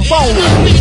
Isso é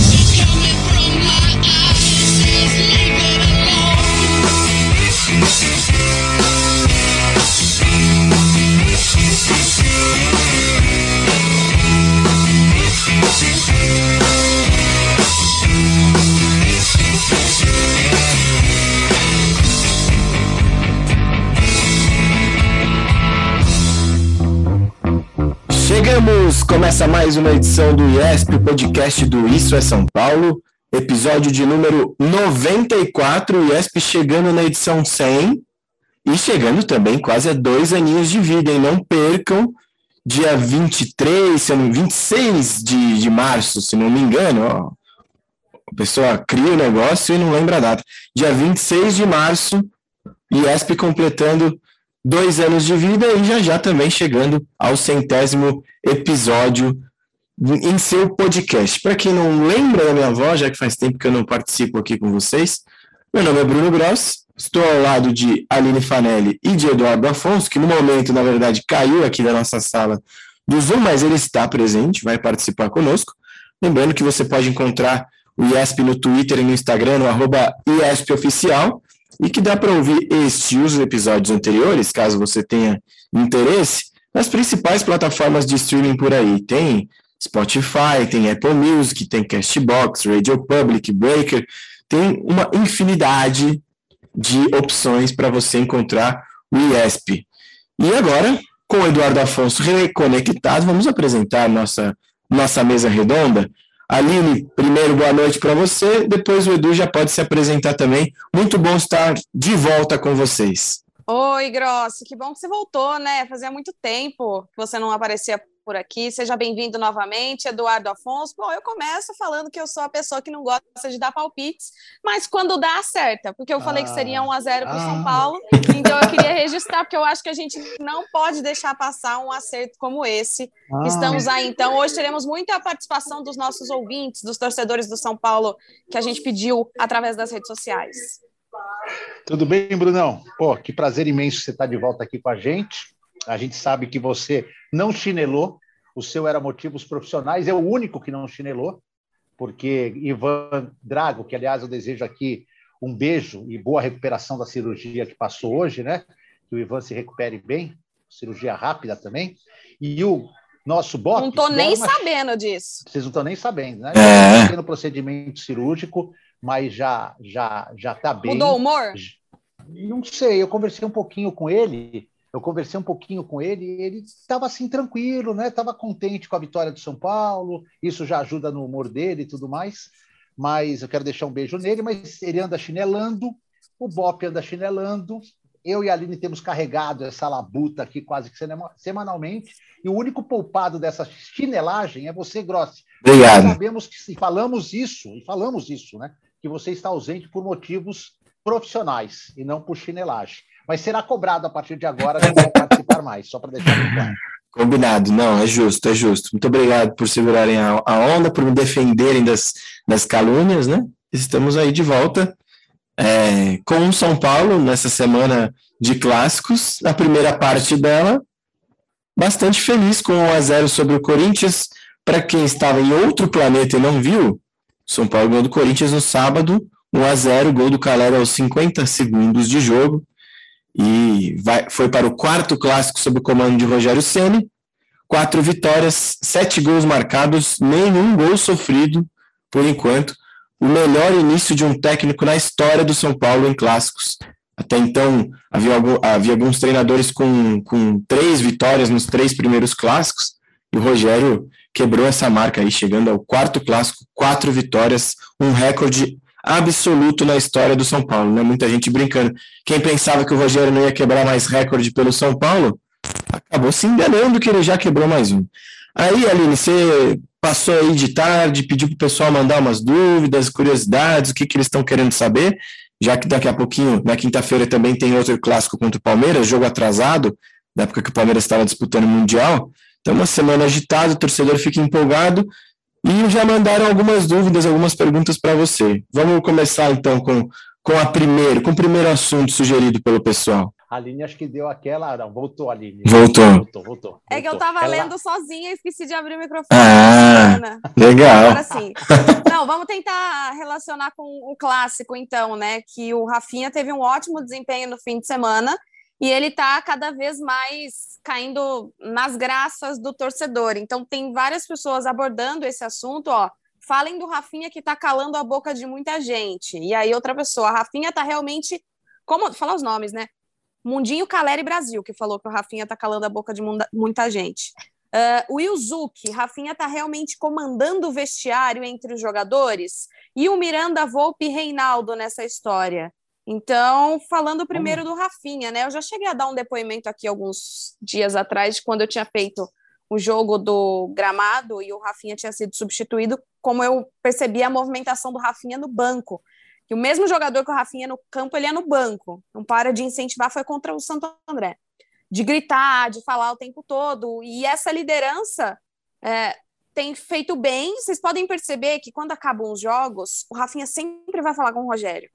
Chegamos! Começa mais uma edição do IESP, podcast do Isso é São Paulo, episódio de número 94, o IESP chegando na edição 100 e chegando também quase a dois aninhos de vida, hein? Não percam, dia 23, se eu não, 26 de, de março, se não me engano, ó, a pessoa cria o negócio e não lembra a data. Dia 26 de março, IESP completando dois anos de vida e já já também chegando ao centésimo episódio em seu podcast. Para quem não lembra da minha voz, já que faz tempo que eu não participo aqui com vocês, meu nome é Bruno Gross, estou ao lado de Aline Fanelli e de Eduardo Afonso, que no momento, na verdade, caiu aqui da nossa sala do Zoom, mas ele está presente, vai participar conosco. Lembrando que você pode encontrar o IESP no Twitter e no Instagram, no arroba IESPOficial, e que dá para ouvir este e os episódios anteriores, caso você tenha interesse, nas principais plataformas de streaming por aí. Tem Spotify, tem Apple Music, tem Castbox, Radio Public, Breaker, tem uma infinidade de opções para você encontrar o IESP. E agora, com o Eduardo Afonso reconectado, vamos apresentar nossa, nossa mesa redonda. Aline, primeiro boa noite para você, depois o Edu já pode se apresentar também. Muito bom estar de volta com vocês. Oi, Grossi, que bom que você voltou, né? Fazia muito tempo que você não aparecia por aqui. Seja bem-vindo novamente, Eduardo Afonso. Bom, eu começo falando que eu sou a pessoa que não gosta de dar palpites, mas quando dá, acerta, porque eu falei ah, que seria 1 a 0 para o ah, São Paulo, então eu queria registrar, porque eu acho que a gente não pode deixar passar um acerto como esse. Ah, Estamos aí, então. Hoje teremos muita participação dos nossos ouvintes, dos torcedores do São Paulo, que a gente pediu através das redes sociais. Tudo bem, Brunão? Pô, que prazer imenso você estar de volta aqui com a gente. A gente sabe que você não chinelou, o seu era motivos profissionais, é o único que não chinelou, porque Ivan Drago, que aliás eu desejo aqui um beijo e boa recuperação da cirurgia que passou hoje, né? Que o Ivan se recupere bem, cirurgia rápida também. E o nosso Bob. Não estou nem uma... sabendo disso. Vocês não estão nem sabendo, né? É. no procedimento cirúrgico, mas já já já está bem. Mudou o humor? Não sei, eu conversei um pouquinho com ele eu conversei um pouquinho com ele e ele estava assim tranquilo, né? Estava contente com a vitória do São Paulo. Isso já ajuda no humor dele e tudo mais. Mas eu quero deixar um beijo nele. Mas ele anda chinelando, o Bop anda chinelando. Eu e a Aline temos carregado essa labuta aqui quase que semanalmente. E o único poupado dessa chinelagem é você, Grossi. Obrigado. Nós sabemos que se falamos isso, e falamos isso, né? Que você está ausente por motivos profissionais e não por chinelagem mas será cobrado a partir de agora se não participar mais, só para deixar claro. Combinado, não, é justo, é justo. Muito obrigado por segurarem a, a onda, por me defenderem das, das calúnias, né? Estamos aí de volta é, com o São Paulo nessa semana de clássicos, a primeira parte dela, bastante feliz com 1 a 0 sobre o Corinthians. Para quem estava em outro planeta e não viu, São Paulo ganhou do Corinthians no sábado, 1 a 0 gol do Calera aos 50 segundos de jogo e vai, foi para o quarto clássico sob o comando de Rogério Ceni. Quatro vitórias, sete gols marcados, nenhum gol sofrido por enquanto. O melhor início de um técnico na história do São Paulo em clássicos. Até então havia, havia alguns treinadores com, com três vitórias nos três primeiros clássicos. E o Rogério quebrou essa marca aí, chegando ao quarto clássico, quatro vitórias, um recorde absoluto na história do São Paulo, né? Muita gente brincando. Quem pensava que o Rogério não ia quebrar mais recorde pelo São Paulo, acabou se enganando que ele já quebrou mais um. Aí, Aline, você passou aí de tarde, pediu para o pessoal mandar umas dúvidas, curiosidades, o que, que eles estão querendo saber, já que daqui a pouquinho, na quinta-feira, também tem outro clássico contra o Palmeiras, jogo atrasado, da época que o Palmeiras estava disputando o Mundial. Então, uma semana agitada, o torcedor fica empolgado, e já mandaram algumas dúvidas, algumas perguntas para você. Vamos começar então com, com a primeiro, com o primeiro assunto sugerido pelo pessoal. A Aline acho que deu aquela. Não, voltou, Aline. Voltou. Voltou, voltou. É que eu tava Ela... lendo sozinha e esqueci de abrir o microfone. Ah, legal. Agora sim. Não, vamos tentar relacionar com o clássico, então, né? Que o Rafinha teve um ótimo desempenho no fim de semana e ele tá cada vez mais caindo nas graças do torcedor. Então, tem várias pessoas abordando esse assunto, ó. Falem do Rafinha que tá calando a boca de muita gente. E aí, outra pessoa, a Rafinha tá realmente. Como. Fala os nomes, né? Mundinho Caleri Brasil, que falou que o Rafinha está calando a boca de muita gente. Uh, o Yuzuki, Rafinha está realmente comandando o vestiário entre os jogadores? E o Miranda Volpe e Reinaldo nessa história? Então, falando primeiro do Rafinha, né? Eu já cheguei a dar um depoimento aqui alguns dias atrás, quando eu tinha feito o jogo do gramado e o Rafinha tinha sido substituído, como eu percebi a movimentação do Rafinha no banco que o mesmo jogador que o Rafinha no campo, ele é no banco. Não para de incentivar, foi contra o Santo André. De gritar, de falar o tempo todo. E essa liderança é, tem feito bem. Vocês podem perceber que quando acabam os jogos, o Rafinha sempre vai falar com o Rogério.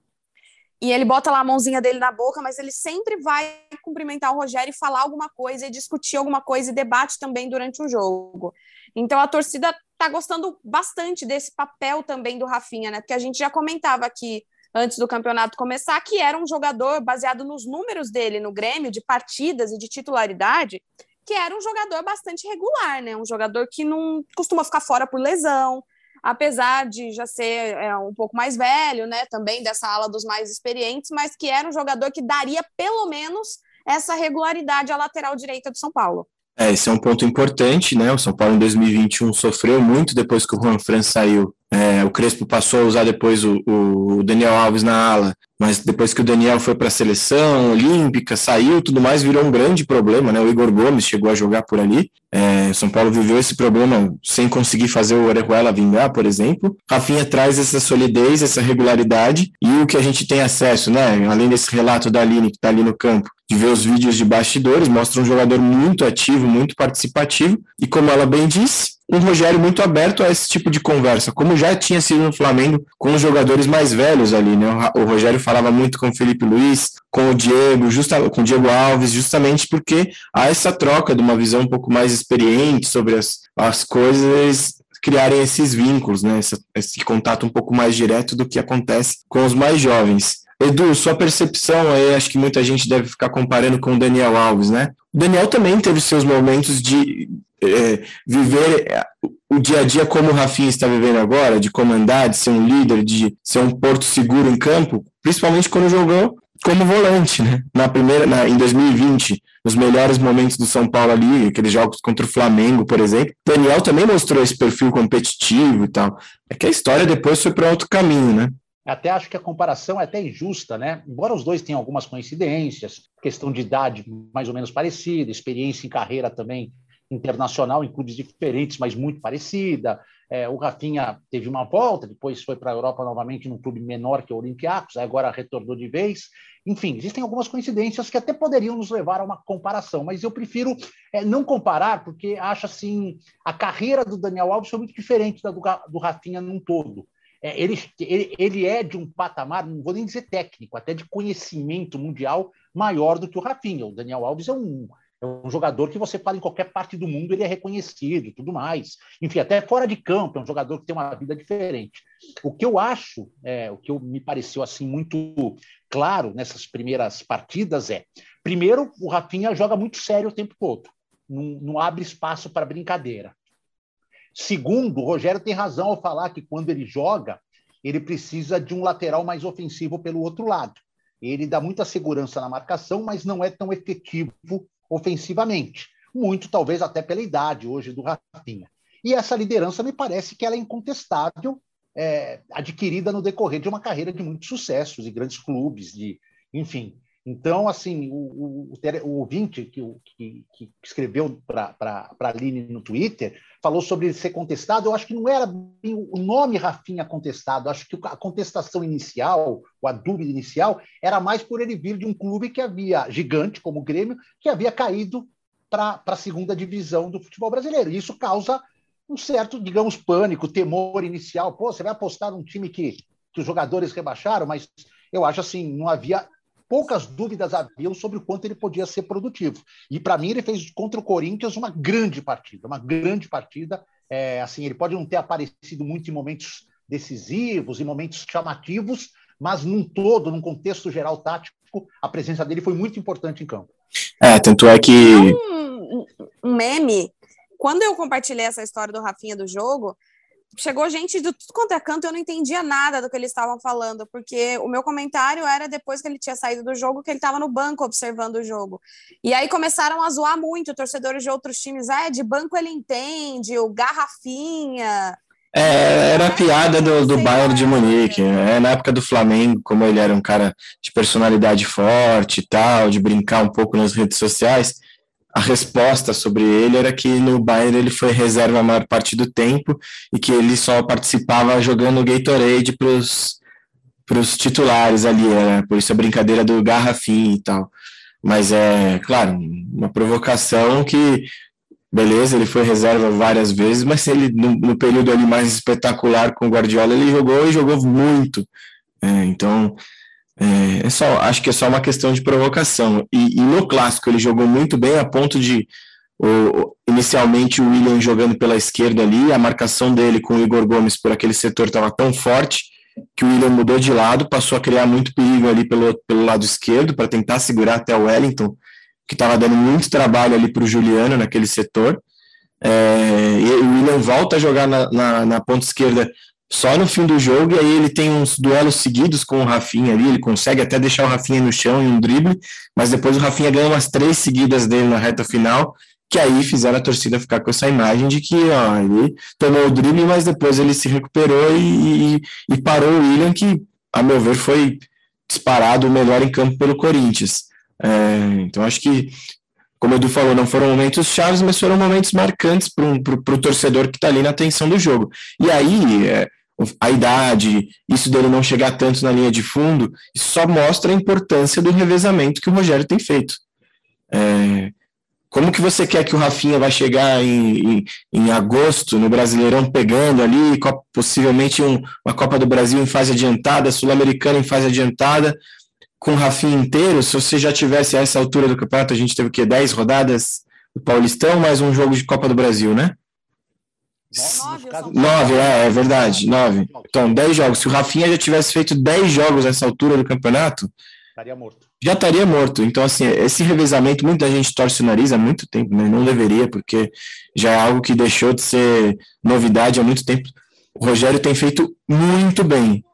E ele bota lá a mãozinha dele na boca, mas ele sempre vai cumprimentar o Rogério e falar alguma coisa e discutir alguma coisa e debate também durante o jogo. Então a torcida está gostando bastante desse papel também do Rafinha, né? Porque a gente já comentava aqui antes do campeonato começar que era um jogador baseado nos números dele no Grêmio, de partidas e de titularidade, que era um jogador bastante regular, né? Um jogador que não costuma ficar fora por lesão, apesar de já ser é, um pouco mais velho, né? Também dessa ala dos mais experientes, mas que era um jogador que daria pelo menos essa regularidade à lateral direita do São Paulo. É, esse é um ponto importante, né? O São Paulo em 2021 sofreu muito depois que o Juan Fran saiu. É, o Crespo passou a usar depois o, o Daniel Alves na ala, mas depois que o Daniel foi para a seleção olímpica, saiu, tudo mais, virou um grande problema, né? O Igor Gomes chegou a jogar por ali. É, São Paulo viveu esse problema sem conseguir fazer o Orejuela vingar, por exemplo. Rafinha traz essa solidez, essa regularidade e o que a gente tem acesso, né? Além desse relato da Aline que está ali no campo, de ver os vídeos de bastidores, mostra um jogador muito ativo, muito participativo, e como ela bem disse, um Rogério muito aberto a esse tipo de conversa, como já tinha sido no Flamengo com os jogadores mais velhos ali, né? O Rogério falava muito com o Felipe Luiz, com o Diego, justa, com o Diego Alves, justamente porque há essa troca de uma visão um pouco mais experiente sobre as, as coisas criarem esses vínculos, né? Esse, esse contato um pouco mais direto do que acontece com os mais jovens. Edu, sua percepção aí, acho que muita gente deve ficar comparando com o Daniel Alves, né? O Daniel também teve seus momentos de é, viver é, o dia a dia como o Rafinha está vivendo agora, de comandar, de ser um líder, de ser um porto seguro em campo, principalmente quando jogou como volante, né? Na primeira, na, em 2020, nos melhores momentos do São Paulo ali, aqueles jogos contra o Flamengo, por exemplo, Daniel também mostrou esse perfil competitivo e tal. É que a história depois foi para outro caminho, né? Até acho que a comparação é até injusta, né? Embora os dois tenham algumas coincidências, questão de idade mais ou menos parecida, experiência em carreira também internacional em clubes diferentes, mas muito parecida. É, o Rafinha teve uma volta, depois foi para a Europa novamente num clube menor que o Olympiacos, agora retornou de vez. Enfim, existem algumas coincidências que até poderiam nos levar a uma comparação, mas eu prefiro é, não comparar, porque acho assim, a carreira do Daniel Alves foi muito diferente da do, do Rafinha num todo é, ele, ele, ele é de um patamar, não vou nem dizer técnico, até de conhecimento mundial maior do que o Rafinha. O Daniel Alves é um, é um jogador que você fala em qualquer parte do mundo, ele é reconhecido e tudo mais. Enfim, até fora de campo, é um jogador que tem uma vida diferente. O que eu acho, é, o que me pareceu assim muito claro nessas primeiras partidas é, primeiro, o Rafinha joga muito sério o tempo todo, não, não abre espaço para brincadeira. Segundo, o Rogério tem razão ao falar que quando ele joga, ele precisa de um lateral mais ofensivo pelo outro lado. Ele dá muita segurança na marcação, mas não é tão efetivo ofensivamente. muito talvez até pela idade hoje do Rafinha. E essa liderança me parece que ela é incontestável, é, adquirida no decorrer de uma carreira de muitos sucessos e grandes clubes, de, enfim. Então, assim, o, o, o ouvinte que, que, que escreveu para a Aline no Twitter falou sobre ser contestado. Eu acho que não era o nome Rafinha contestado. Acho que a contestação inicial, ou a dúvida inicial, era mais por ele vir de um clube que havia, gigante como o Grêmio, que havia caído para a segunda divisão do futebol brasileiro. E isso causa um certo, digamos, pânico, temor inicial. Pô, você vai apostar num time que, que os jogadores rebaixaram, mas eu acho assim, não havia poucas dúvidas haviam sobre o quanto ele podia ser produtivo. E para mim ele fez contra o Corinthians uma grande partida, uma grande partida. É, assim, ele pode não ter aparecido muito em momentos decisivos, em momentos chamativos, mas num todo, num contexto geral tático, a presença dele foi muito importante em campo. É, tanto é que um, um meme. Quando eu compartilhei essa história do Rafinha do jogo, chegou gente de tudo quanto é canto, eu não entendia nada do que eles estavam falando, porque o meu comentário era depois que ele tinha saído do jogo, que ele estava no banco observando o jogo. E aí começaram a zoar muito, torcedores de outros times, ah, de banco ele entende, o garrafinha. É, era a piada do, do Bayern de Munique, é, na época do Flamengo, como ele era um cara de personalidade forte e tal, de brincar um pouco nas redes sociais, a resposta sobre ele era que no Bayern ele foi reserva a maior parte do tempo e que ele só participava jogando Gatorade para os titulares ali, era por isso a brincadeira do garrafinho e tal. Mas é, claro, uma provocação que, beleza, ele foi reserva várias vezes, mas ele, no, no período ali mais espetacular com o Guardiola, ele jogou e jogou muito. É, então, é, é, só, acho que é só uma questão de provocação. E, e, no clássico ele jogou muito bem a ponto de o, inicialmente o William jogando pela esquerda ali, a marcação dele com o Igor Gomes por aquele setor estava tão forte que o William mudou de lado, passou a criar muito perigo ali pelo, pelo lado esquerdo para tentar segurar até o Wellington, que estava dando muito trabalho ali para o Juliano naquele setor. É, e o William volta a jogar na, na, na ponta esquerda só no fim do jogo, e aí ele tem uns duelos seguidos com o Rafinha ali, ele consegue até deixar o Rafinha no chão em um drible, mas depois o Rafinha ganha umas três seguidas dele na reta final, que aí fizeram a torcida ficar com essa imagem de que ó, ele tomou o drible, mas depois ele se recuperou e, e, e parou o William, que, a meu ver, foi disparado o melhor em campo pelo Corinthians. É, então acho que, como o Edu falou, não foram momentos chaves, mas foram momentos marcantes para o torcedor que está ali na atenção do jogo. E aí, é, a idade, isso dele não chegar tanto na linha de fundo, isso só mostra a importância do revezamento que o Rogério tem feito. É, como que você quer que o Rafinha vai chegar em, em, em agosto no Brasileirão pegando ali, possivelmente um, uma Copa do Brasil em fase adiantada, Sul-Americana em fase adiantada, com o Rafinha inteiro, se você já tivesse a essa altura do campeonato, a gente teve o quê? 10 rodadas do Paulistão, mais um jogo de Copa do Brasil, né? Nove, nove é, é verdade, nove. Então, dez jogos. Se o Rafinha já tivesse feito dez jogos nessa altura do campeonato, estaria morto. Já estaria morto. Então, assim, esse revezamento, muita gente torce o nariz há muito tempo, mas não deveria, porque já é algo que deixou de ser novidade há muito tempo. O Rogério tem feito muito bem.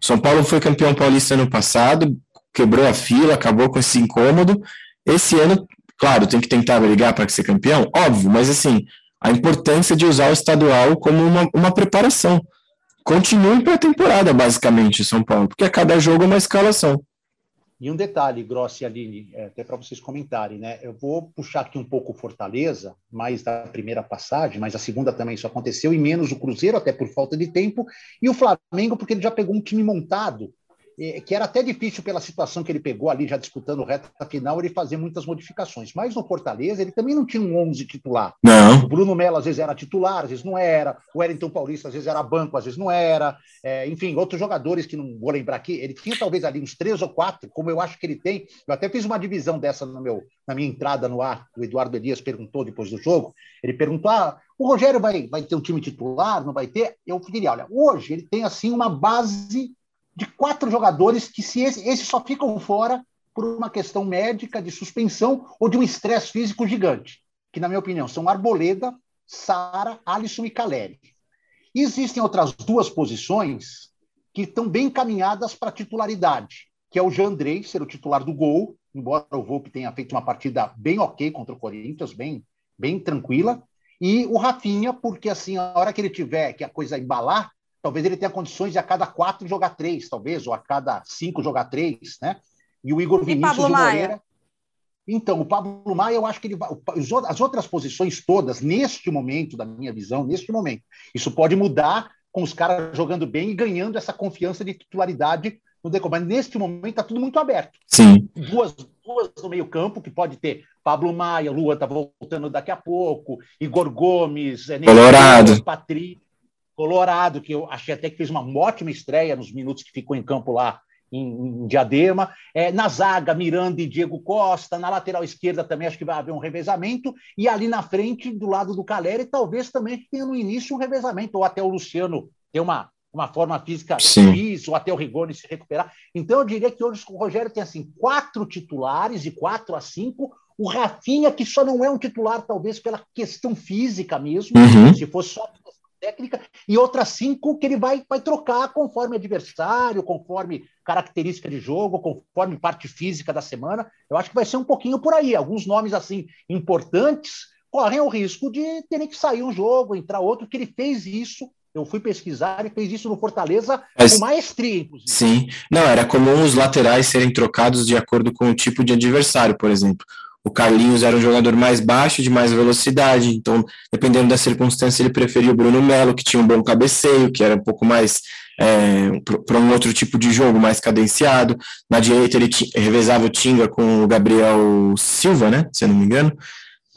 São Paulo foi campeão paulista ano passado, quebrou a fila, acabou com esse incômodo. Esse ano, claro, tem que tentar brigar para ser campeão, óbvio, mas assim, a importância de usar o estadual como uma, uma preparação. Continue para a temporada, basicamente, São Paulo, porque a cada jogo é uma escalação. E um detalhe, Grossi e Aline, é, até para vocês comentarem, né? Eu vou puxar aqui um pouco Fortaleza, mais da primeira passagem, mas a segunda também isso aconteceu, e menos o Cruzeiro, até por falta de tempo, e o Flamengo, porque ele já pegou um time montado que era até difícil pela situação que ele pegou ali, já disputando o reta final, ele fazer muitas modificações. Mas no Fortaleza, ele também não tinha um 11 titular. Não. O Bruno Melo, às vezes, era titular, às vezes não era. O Wellington Paulista, às vezes, era banco, às vezes não era. É, enfim, outros jogadores que não vou lembrar aqui. Ele tinha talvez ali uns três ou quatro, como eu acho que ele tem. Eu até fiz uma divisão dessa no meu, na minha entrada no ar. O Eduardo Elias perguntou depois do jogo. Ele perguntou: ah, o Rogério vai, vai ter um time titular? Não vai ter? Eu diria: olha, hoje ele tem assim uma base de quatro jogadores que, se esse, esses só ficam fora por uma questão médica, de suspensão ou de um estresse físico gigante, que, na minha opinião, são Arboleda, Sara, Alisson e Caleri. Existem outras duas posições que estão bem encaminhadas para titularidade, que é o Jandrei ser o titular do gol, embora o Volpe tenha feito uma partida bem ok contra o Corinthians, bem bem tranquila. E o Rafinha, porque assim, a hora que ele tiver que a coisa embalar, talvez ele tenha condições de a cada quatro jogar três, talvez, ou a cada cinco jogar três, né? E o Igor Vinícius e, e o Moreira. Então, o Pablo Maia, eu acho que ele vai. As outras posições todas, neste momento, da minha visão, neste momento, isso pode mudar com os caras jogando bem e ganhando essa confiança de titularidade no decorrer. Mas neste momento está tudo muito aberto. Sim. Duas, duas no meio-campo, que pode ter Pablo Maia, Lua está voltando daqui a pouco, Igor Gomes, é, Colorado. Patrício, Colorado, que eu achei até que fez uma ótima estreia nos minutos que ficou em campo lá em, em Diadema. É, na zaga, Miranda e Diego Costa. Na lateral esquerda também acho que vai haver um revezamento. E ali na frente, do lado do Caleri, talvez também tenha no início um revezamento, ou até o Luciano ter uma, uma forma física X, ou até o Rigoni se recuperar. Então, eu diria que hoje o Rogério tem assim quatro titulares, de quatro a cinco. O Rafinha, que só não é um titular, talvez pela questão física mesmo, uhum. se fosse só técnica, e outras cinco que ele vai, vai trocar conforme adversário, conforme característica de jogo, conforme parte física da semana. Eu acho que vai ser um pouquinho por aí. Alguns nomes assim importantes correm o risco de terem que sair um jogo, entrar outro, que ele fez isso eu fui pesquisar e fez isso no Fortaleza Mas, com maestria, inclusive. Sim. Não, era comum os laterais serem trocados de acordo com o tipo de adversário, por exemplo. O Carlinhos era um jogador mais baixo, de mais velocidade, então, dependendo da circunstância, ele preferia o Bruno Melo, que tinha um bom cabeceio, que era um pouco mais é, para um outro tipo de jogo, mais cadenciado. Na direita, ele revezava o Tinga com o Gabriel Silva, né? Se eu não me engano.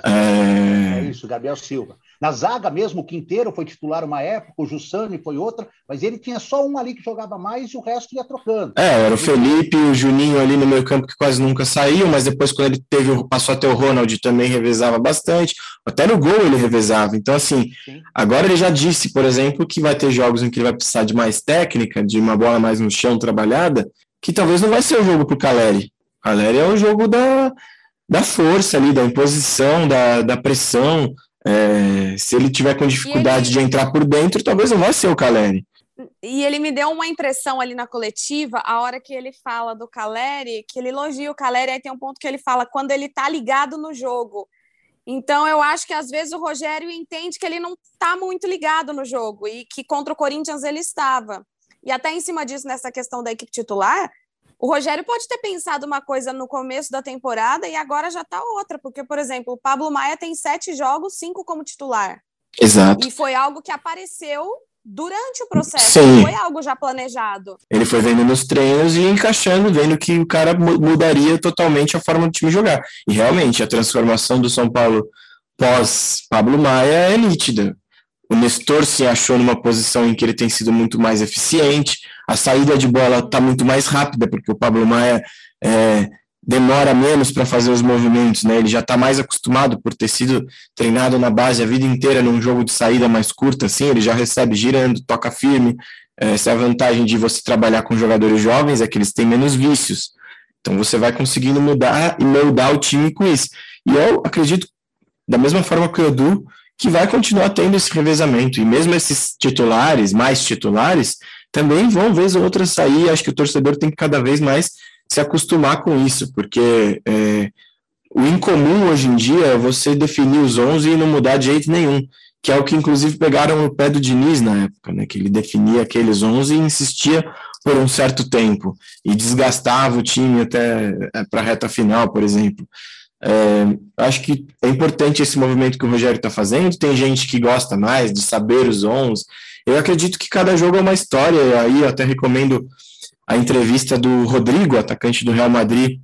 É, é isso, Gabriel Silva. Na zaga mesmo, o Quinteiro foi titular uma época, o Jussani foi outra, mas ele tinha só um ali que jogava mais e o resto ia trocando. É, era o Felipe e o Juninho ali no meio campo que quase nunca saíam, mas depois quando ele teve, passou até o Ronald também revezava bastante, até no gol ele revezava. Então, assim, Sim. agora ele já disse, por exemplo, que vai ter jogos em que ele vai precisar de mais técnica, de uma bola mais no chão trabalhada, que talvez não vai ser o jogo para o Caleri. O Caleri é o jogo da, da força ali, da imposição, da, da pressão, é, se ele tiver com dificuldade ele... de entrar por dentro, talvez não vai ser o Caleri. E ele me deu uma impressão ali na coletiva, a hora que ele fala do Caleri, que ele elogia o Caleri, aí tem um ponto que ele fala quando ele tá ligado no jogo. Então eu acho que às vezes o Rogério entende que ele não tá muito ligado no jogo e que contra o Corinthians ele estava. E até em cima disso, nessa questão da equipe titular, o Rogério pode ter pensado uma coisa no começo da temporada e agora já está outra, porque, por exemplo, o Pablo Maia tem sete jogos, cinco como titular. Exato. E foi algo que apareceu durante o processo, Sim. foi algo já planejado. Ele foi vendo nos treinos e encaixando, vendo que o cara mudaria totalmente a forma do time jogar. E realmente, a transformação do São Paulo pós Pablo Maia é nítida. O Nestor se achou numa posição em que ele tem sido muito mais eficiente, a saída de bola está muito mais rápida, porque o Pablo Maia é, demora menos para fazer os movimentos, né? Ele já está mais acostumado por ter sido treinado na base a vida inteira num jogo de saída mais curta, assim, ele já recebe girando, toca firme. Essa é a vantagem de você trabalhar com jogadores jovens, é que eles têm menos vícios. Então você vai conseguindo mudar e moldar o time com isso. E eu acredito, da mesma forma que o Edu, que vai continuar tendo esse revezamento. E mesmo esses titulares, mais titulares, também vão vez ou outra sair. Acho que o torcedor tem que cada vez mais se acostumar com isso, porque é, o incomum hoje em dia é você definir os 11 e não mudar de jeito nenhum, que é o que inclusive pegaram no pé do Diniz na época, né, que ele definia aqueles 11 e insistia por um certo tempo e desgastava o time até é, para a reta final, por exemplo. É, acho que é importante esse movimento que o Rogério está fazendo. Tem gente que gosta mais de saber os 11. Eu acredito que cada jogo é uma história. E aí eu até recomendo a entrevista do Rodrigo, atacante do Real Madrid,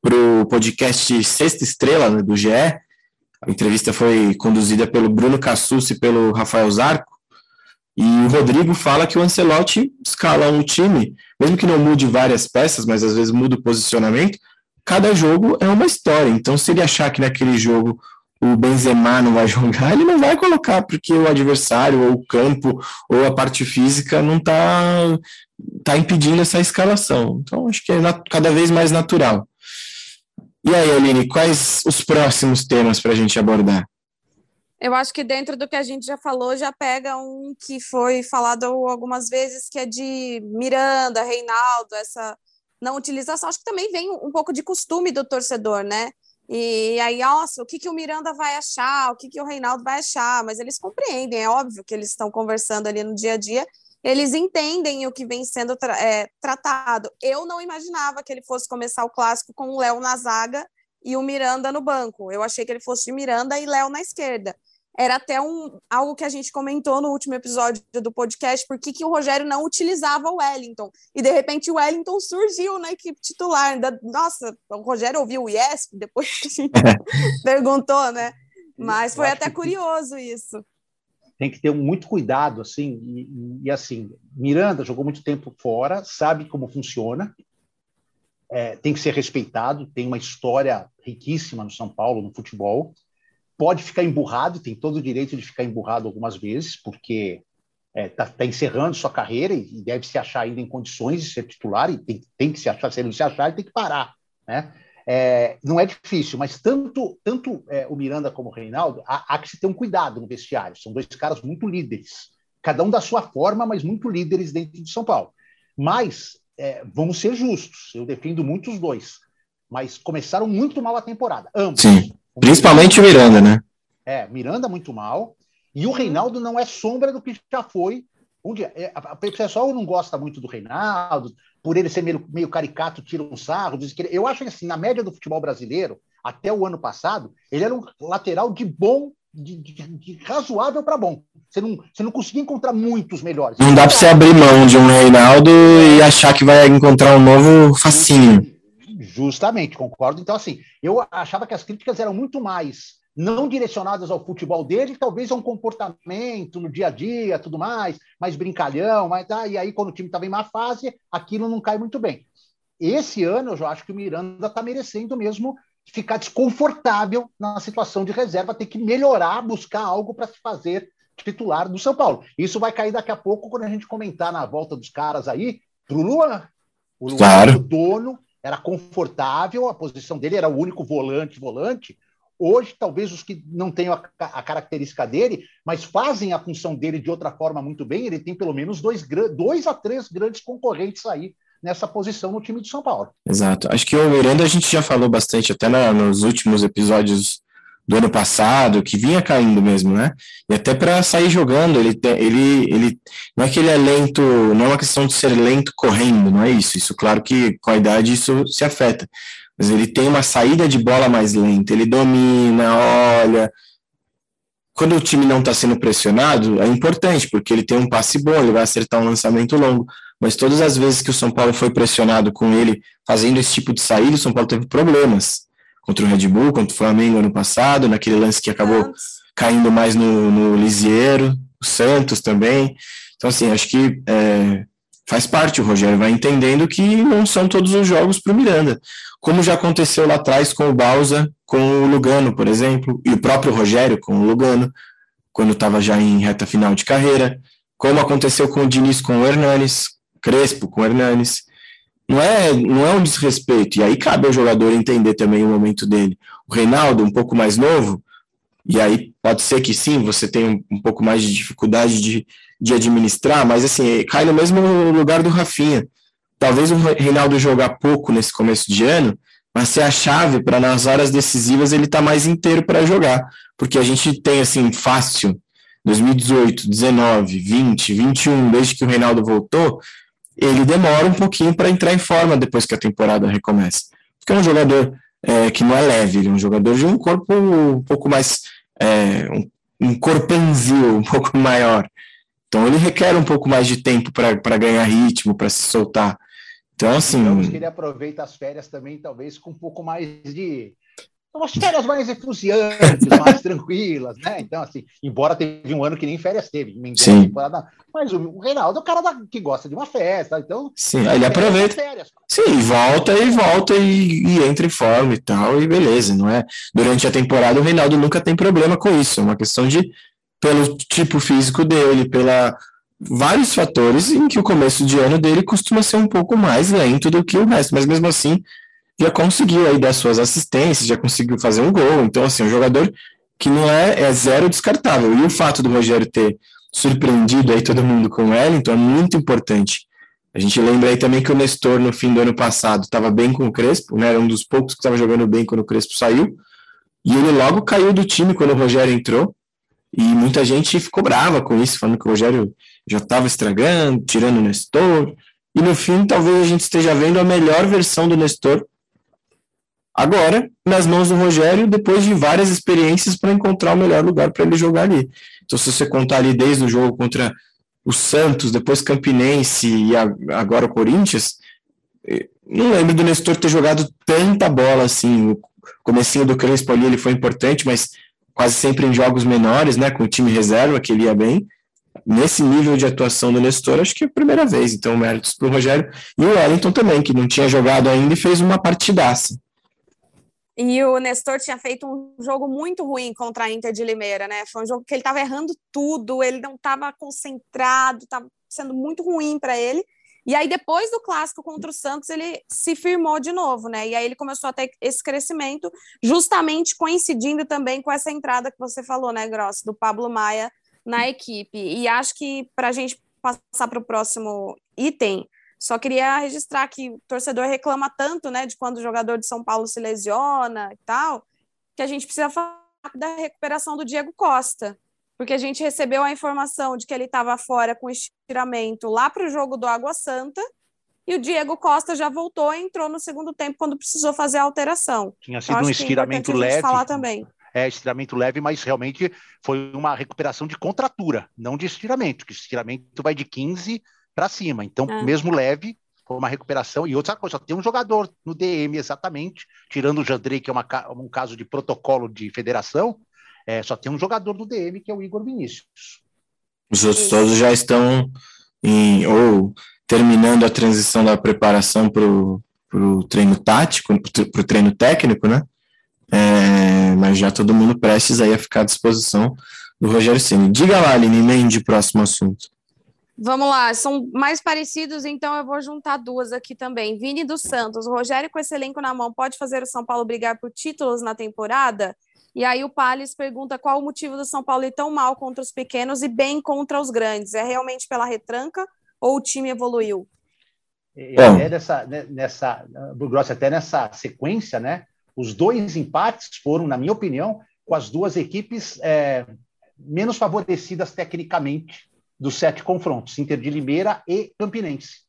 para o podcast Sexta Estrela né, do GE. A entrevista foi conduzida pelo Bruno Cassucci e pelo Rafael Zarco. E o Rodrigo fala que o Ancelotti escala um time, mesmo que não mude várias peças, mas às vezes muda o posicionamento, cada jogo é uma história. Então, se ele achar que naquele jogo o Benzema não vai jogar, ele não vai colocar, porque o adversário, ou o campo, ou a parte física não está tá impedindo essa escalação. Então, acho que é cada vez mais natural. E aí, Aline, quais os próximos temas para a gente abordar? Eu acho que dentro do que a gente já falou, já pega um que foi falado algumas vezes, que é de Miranda, Reinaldo, essa não utilização, acho que também vem um pouco de costume do torcedor, né? E aí, nossa, o que, que o Miranda vai achar, o que, que o Reinaldo vai achar, mas eles compreendem, é óbvio que eles estão conversando ali no dia a dia, eles entendem o que vem sendo tra é, tratado. Eu não imaginava que ele fosse começar o clássico com o Léo na zaga e o Miranda no banco. Eu achei que ele fosse de Miranda e Léo na esquerda era até um, algo que a gente comentou no último episódio do podcast, por que o Rogério não utilizava o Wellington. E de repente o Wellington surgiu na equipe titular. Da, nossa, o Rogério ouviu o IESP depois que a gente perguntou, né? Mas foi até curioso isso. Tem que ter muito cuidado, assim, e, e assim, Miranda jogou muito tempo fora, sabe como funciona, é, tem que ser respeitado, tem uma história riquíssima no São Paulo, no futebol, pode ficar emburrado, tem todo o direito de ficar emburrado algumas vezes, porque está é, tá, tá encerrando sua carreira e, deve se achar ainda em condições de ser titular e tem, tem que se achar, se ele não se achar, ele tem que parar. Né? É, não é difícil, mas tanto, tanto é, o Miranda como o Reinaldo, há, há, que se ter um cuidado no vestiário. São dois caras muito líderes, cada um da sua forma, mas muito líderes dentro de São Paulo. Mas é, vamos ser justos, eu defendo muito os dois, mas começaram muito mal a temporada, ambos. Sim. Principalmente o Miranda, né? É, Miranda muito mal. E o Reinaldo não é sombra do que já foi. Um dia, é, o pessoal não gosta muito do Reinaldo, por ele ser meio, meio caricato, tira um sarro. Diz que ele, eu acho que assim, na média do futebol brasileiro, até o ano passado, ele era um lateral de bom, de, de, de razoável para bom. Você não, você não conseguia encontrar muitos melhores. Não dá para você abrir mão de um Reinaldo e achar que vai encontrar um novo facinho. Justamente, concordo. Então, assim, eu achava que as críticas eram muito mais não direcionadas ao futebol dele, talvez a um comportamento no dia a dia, tudo mais, mais brincalhão, mas ah, e aí quando o time estava em má fase, aquilo não cai muito bem. Esse ano eu já acho que o Miranda está merecendo mesmo ficar desconfortável na situação de reserva, ter que melhorar, buscar algo para se fazer titular do São Paulo. Isso vai cair daqui a pouco quando a gente comentar na volta dos caras aí pro Luan. O Luan claro. o dono, era confortável, a posição dele era o único volante, volante. Hoje, talvez os que não tenham a, a, característica dele, mas fazem a função dele de outra forma muito bem, ele tem pelo menos dois, dois a três grandes concorrentes aí nessa posição no time de São Paulo. Exato. Acho que o Miranda a gente já falou bastante, até na, nos últimos episódios do ano passado, que vinha caindo mesmo, né? E até para sair jogando, ele, ele, ele não é que ele é lento, não é uma questão de ser lento correndo, não é isso. Isso, claro que com a idade isso se afeta. Mas ele tem uma saída de bola mais lenta, ele domina, olha. Quando o time não está sendo pressionado, é importante, porque ele tem um passe bom, ele vai acertar um lançamento longo. Mas todas as vezes que o São Paulo foi pressionado com ele fazendo esse tipo de saída, o São Paulo teve problemas contra o Red Bull, contra o Flamengo ano passado, naquele lance que acabou caindo mais no, no Lisieiro, o Santos também. Então, assim, acho que é, faz parte, o Rogério vai entendendo que não são todos os jogos para o Miranda. Como já aconteceu lá atrás com o Balsa, com o Lugano, por exemplo, e o próprio Rogério com o Lugano, quando estava já em reta final de carreira, como aconteceu com o Diniz com o Hernanes, Crespo com o Hernanes não é, não é um desrespeito. E aí cabe ao jogador entender também o momento dele. O Reinaldo, um pouco mais novo, e aí pode ser que sim, você tenha um, um pouco mais de dificuldade de, de administrar, mas assim, cai no mesmo lugar do Rafinha. Talvez o Reinaldo jogar pouco nesse começo de ano, mas ser a chave para nas horas decisivas ele tá mais inteiro para jogar, porque a gente tem assim fácil 2018, 19, 20, 21, desde que o Reinaldo voltou, ele demora um pouquinho para entrar em forma depois que a temporada recomeça. Porque é um jogador é, que não é leve, ele é um jogador de um corpo um pouco mais. É, um, um corpanzil um pouco maior. Então ele requer um pouco mais de tempo para ganhar ritmo, para se soltar. Então, assim. Digamos que ele aproveita as férias também, talvez, com um pouco mais de umas férias mais efusiantes, mais tranquilas, né? Então, assim, embora teve um ano que nem férias teve, Sim. temporada, mas o, o Reinaldo é o cara da, que gosta de uma festa, então. Sim, ele aproveita. Férias. Sim, volta e volta e, e, entra em forma e tal, e beleza, não é? Durante a temporada, o Reinaldo nunca tem problema com isso, é uma questão de, pelo tipo físico dele, pela vários fatores em que o começo de ano dele costuma ser um pouco mais lento do que o resto, mas mesmo assim já conseguiu aí dar suas assistências, já conseguiu fazer um gol. Então, assim, um jogador que não é, é zero descartável. E o fato do Rogério ter surpreendido aí todo mundo com o Wellington é muito importante. A gente lembra aí também que o Nestor, no fim do ano passado, estava bem com o Crespo, né? Era um dos poucos que estava jogando bem quando o Crespo saiu. E ele logo caiu do time quando o Rogério entrou. E muita gente ficou brava com isso, falando que o Rogério já estava estragando, tirando o Nestor. E no fim, talvez a gente esteja vendo a melhor versão do Nestor agora nas mãos do Rogério, depois de várias experiências para encontrar o melhor lugar para ele jogar ali. Então, se você contar ali desde o jogo contra o Santos, depois Campinense e agora o Corinthians, eh, não lembro do Nestor ter jogado tanta bola assim. O comecinho do Crespo ali ele foi importante, mas quase sempre em jogos menores, né, com o time reserva, que ele ia bem. Nesse nível de atuação do Nestor, acho que é a primeira vez. Então, méritos para o Rogério. E o Wellington também, que não tinha jogado ainda e fez uma partidaça. E o Nestor tinha feito um jogo muito ruim contra a Inter de Limeira, né? Foi um jogo que ele estava errando tudo, ele não estava concentrado, estava sendo muito ruim para ele. E aí, depois do clássico contra o Santos, ele se firmou de novo, né? E aí ele começou a ter esse crescimento, justamente coincidindo também com essa entrada que você falou, né, Gross, do Pablo Maia na equipe. E acho que para a gente passar para o próximo item, só queria registrar que o torcedor reclama tanto, né, de quando o jogador de São Paulo se lesiona e tal, que a gente precisa falar da recuperação do Diego Costa, porque a gente recebeu a informação de que ele estava fora com estiramento lá para o jogo do Água Santa, e o Diego Costa já voltou e entrou no segundo tempo quando precisou fazer a alteração. Tinha sido um é estiramento é leve. falar também. É, estiramento leve, mas realmente foi uma recuperação de contratura, não de estiramento, que estiramento vai de 15 para cima. Então, é. mesmo leve, foi uma recuperação. E outra coisa, só tem um jogador no DM exatamente, tirando o Jandrei, que é uma, um caso de protocolo de federação, é, só tem um jogador no DM, que é o Igor Vinícius. Os outros todos já estão em, ou terminando a transição da preparação para o treino tático, para o treino técnico, né? É, mas já todo mundo prestes aí a ficar à disposição do Rogério Ceni. Diga lá, Aline, emende próximo assunto. Vamos lá, são mais parecidos, então eu vou juntar duas aqui também. Vini dos Santos, o Rogério com esse elenco na mão pode fazer o São Paulo brigar por títulos na temporada? E aí o Palles pergunta qual o motivo do São Paulo ir tão mal contra os pequenos e bem contra os grandes. É realmente pela retranca ou o time evoluiu? É. Até nessa, né, nessa, Grossi, até nessa sequência, né? Os dois empates foram, na minha opinião, com as duas equipes é, menos favorecidas tecnicamente dos sete confrontos, Inter de Limeira e Campinense.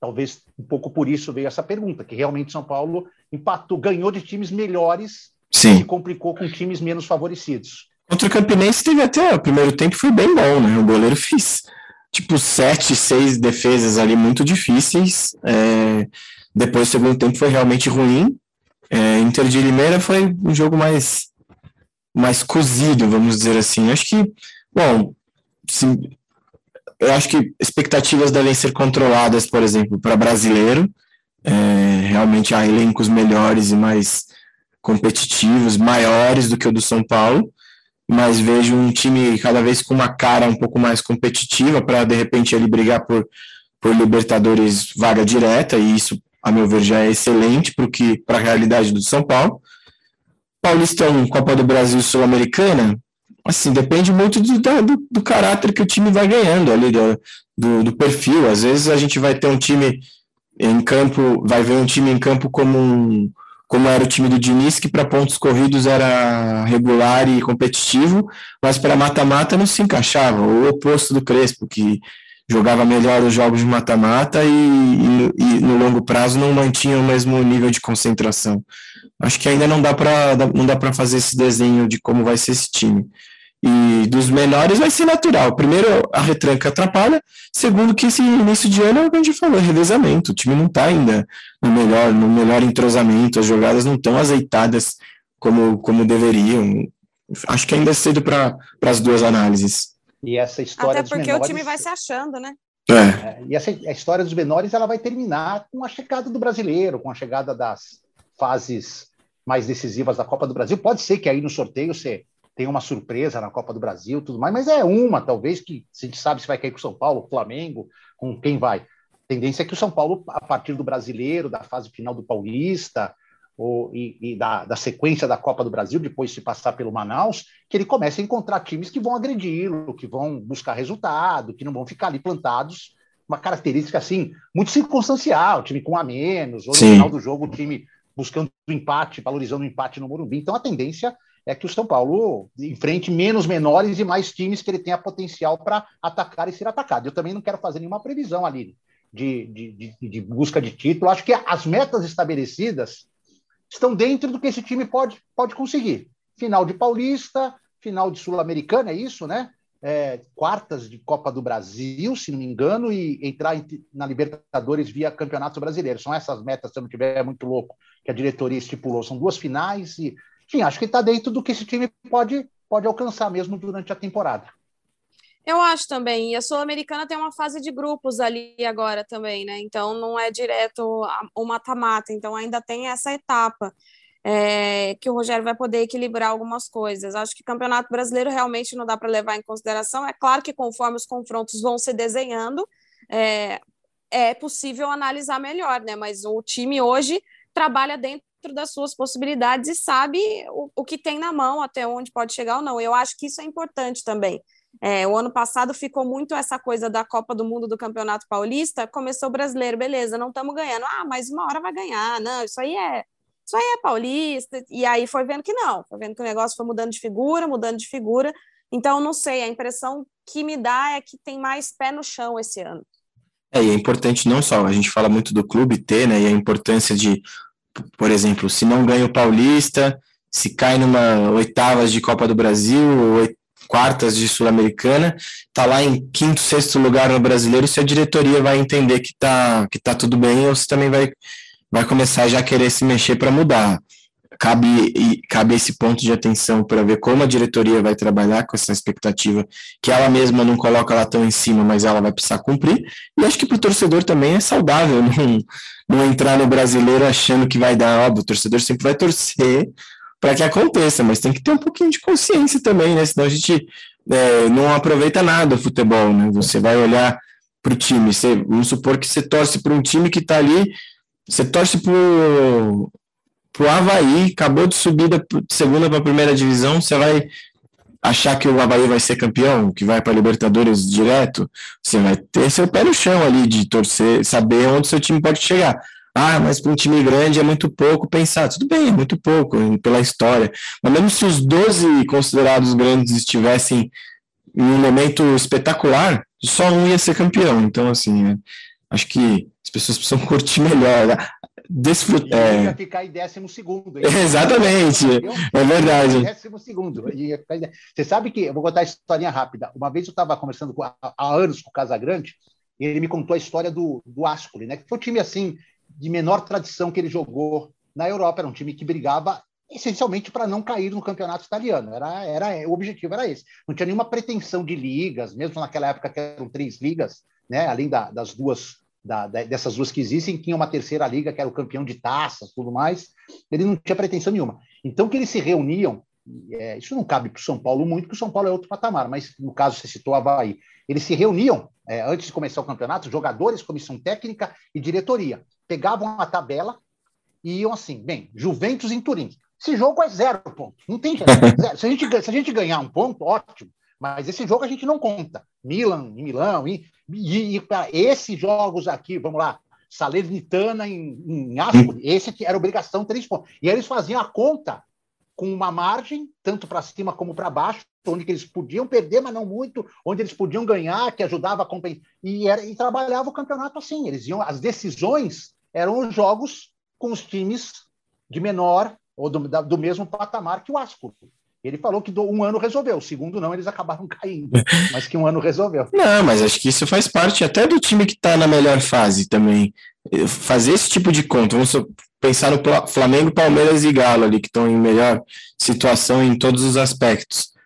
Talvez um pouco por isso veio essa pergunta, que realmente São Paulo empatou, ganhou de times melhores Sim. e complicou com times menos favorecidos. Contra o Campinense teve até, o primeiro tempo foi bem bom, né? O goleiro fez tipo sete, seis defesas ali muito difíceis. É... Depois o segundo tempo foi realmente ruim. É... Inter de Limeira foi um jogo mais mais cozido, vamos dizer assim. Acho que, bom, eu acho que expectativas devem ser controladas, por exemplo, para brasileiro. É, realmente há elencos melhores e mais competitivos, maiores do que o do São Paulo, mas vejo um time cada vez com uma cara um pouco mais competitiva para de repente ele brigar por, por Libertadores vaga direta, e isso, a meu ver, já é excelente para a realidade do São Paulo. Paulistão, Copa do Brasil Sul-Americana, assim, depende muito do, do, do, caráter que o time vai ganhando ali, do, do, do, perfil. Às vezes a gente vai ter um time em campo, vai ver um time em campo como um, como era o time do Diniz, que para pontos corridos era regular e competitivo, mas para mata-mata não se encaixava. O oposto do Crespo, que jogava melhor os jogos de mata-mata e, e, e, no longo prazo não mantinha o mesmo nível de concentração. Acho que ainda não dá para não dá para fazer esse desenho de como vai ser esse time. E dos menores vai ser natural. Primeiro, a retranca atrapalha. Segundo, que esse início de ano é o que a gente falou, revezamento. O time não está ainda no melhor, no melhor entrosamento, as jogadas não estão azeitadas como, como deveriam. Acho que ainda é cedo para as duas análises. E essa história Até porque menores... o time vai se achando, né? É. é. E essa a história dos menores ela vai terminar com a chegada do brasileiro, com a chegada das fases mais decisivas da Copa do Brasil. Pode ser que aí no sorteio você tem uma surpresa na Copa do Brasil, tudo mais, mas é uma, talvez, que a gente sabe se vai cair com o São Paulo, Flamengo, com quem vai. A tendência é que o São Paulo, a partir do brasileiro, da fase final do Paulista, ou, e, e da, da, sequência da Copa do Brasil, depois de passar pelo Manaus, que ele comece a encontrar times que vão agredi-lo, que vão buscar resultado, que não vão ficar ali plantados uma característica assim muito circunstancial, time com a menos, ou no Sim. final do jogo o time buscando o empate, valorizando o empate no Morumbi. Então a tendência é que o São Paulo enfrente menos menores e mais times que ele tenha potencial para atacar e ser atacado. Eu também não quero fazer nenhuma previsão ali de, de, de, de busca de título. Acho que as metas estabelecidas estão dentro do que esse time pode, pode conseguir. Final de Paulista, final de Sul-Americana, é isso, né? É, quartas de Copa do Brasil, se não me engano, e entrar na Libertadores via Campeonato Brasileiro. São essas metas, se eu não tiver muito louco, que a diretoria estipulou. São duas finais e, enfim, acho que está dentro do que esse time pode, pode alcançar mesmo durante a temporada. Eu acho também. E a Sul-Americana tem uma fase de grupos ali agora também, né? Então não é direto o mata-mata. Então ainda tem essa etapa é, que o Rogério vai poder equilibrar algumas coisas. Acho que Campeonato Brasileiro realmente não dá para levar em consideração. É claro que conforme os confrontos vão se desenhando, é, é possível analisar melhor, né? Mas o time hoje trabalha dentro das suas possibilidades e sabe o, o que tem na mão, até onde pode chegar ou não. Eu acho que isso é importante também. É, o ano passado ficou muito essa coisa da Copa do Mundo do Campeonato Paulista. Começou o brasileiro, beleza, não estamos ganhando. Ah, mas uma hora vai ganhar. Não, isso aí é. Isso aí é paulista. E aí foi vendo que não, foi vendo que o negócio foi mudando de figura, mudando de figura. Então, não sei, a impressão que me dá é que tem mais pé no chão esse ano. É, e é importante não só, a gente fala muito do clube ter, né, e a importância de, por exemplo, se não ganha o Paulista, se cai numa oitavas de Copa do Brasil, quartas de Sul-Americana, está lá em quinto, sexto lugar no brasileiro, se a diretoria vai entender que está que tá tudo bem ou se também vai, vai começar já a querer se mexer para mudar. Cabe, cabe esse ponto de atenção para ver como a diretoria vai trabalhar com essa expectativa que ela mesma não coloca lá tão em cima, mas ela vai precisar cumprir. E acho que para o torcedor também é saudável não, não entrar no brasileiro achando que vai dar. Óbvio, o torcedor sempre vai torcer para que aconteça, mas tem que ter um pouquinho de consciência também, né? Senão a gente é, não aproveita nada o futebol, né? Você vai olhar para o time, você, vamos supor que você torce para um time que está ali, você torce para o Havaí, acabou de subir da segunda para a primeira divisão, você vai achar que o Havaí vai ser campeão, que vai para Libertadores direto, você vai ter seu pé no chão ali de torcer, saber onde seu time pode chegar. Ah, mas para um time grande é muito pouco pensar. Tudo bem, é muito pouco pela história. Mas mesmo se os 12 considerados grandes estivessem em um momento espetacular, só um ia ser campeão. Então, assim, é, acho que as pessoas precisam curtir melhor. Desfrutar. É... Ia ficar em décimo segundo. Exatamente, é verdade. Décimo segundo. Você sabe que, eu vou contar a historinha rápida. Uma vez eu estava conversando com, há anos com o Casagrande, e ele me contou a história do, do Ascoli, né? Que foi um time assim de menor tradição que ele jogou na Europa. Era um time que brigava essencialmente para não cair no campeonato italiano. Era, era o objetivo era esse. Não tinha nenhuma pretensão de ligas, mesmo naquela época que eram três ligas, né? Além da, das duas da, dessas duas que existem, tinha uma terceira liga que era o campeão de taças, tudo mais. Ele não tinha pretensão nenhuma. Então que eles se reuniam. É, isso não cabe para o São Paulo muito, porque o São Paulo é outro patamar, mas no caso você citou a Havaí. Eles se reuniam é, antes de começar o campeonato, jogadores, comissão técnica e diretoria pegavam a tabela e iam assim, bem, Juventus em Turim. Esse jogo é zero ponto. Não tem zero. Se, a gente, se a gente ganhar um ponto, ótimo. Mas esse jogo a gente não conta. Milan em Milão. E, e, e para esses jogos aqui, vamos lá, Salernitana em, em Ascoli, esse era obrigação três pontos. E eles faziam a conta com uma margem, tanto para cima como para baixo, onde eles podiam perder, mas não muito, onde eles podiam ganhar, que ajudava a compensar. E, era, e trabalhava o campeonato assim. Eles iam, as decisões eram os jogos com os times de menor ou do, do mesmo patamar que o Asco. Ele falou que um ano resolveu, o segundo não, eles acabaram caindo, mas que um ano resolveu. Não, mas acho que isso faz parte até do time que está na melhor fase também. Fazer esse tipo de conta, vamos pensar no Flamengo, Palmeiras e Galo ali, que estão em melhor situação em todos os aspectos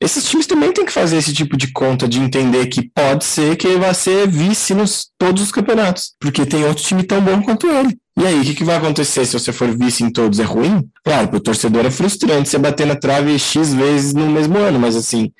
esses times também têm que fazer esse tipo de conta, de entender que pode ser que ele vai ser vice nos todos os campeonatos, porque tem outro time tão bom quanto ele. E aí, o que, que, vai acontecer se você for vice em todos? É ruim? Claro, para o torcedor é frustrante você bater na trave X vezes no mesmo ano, mas assim,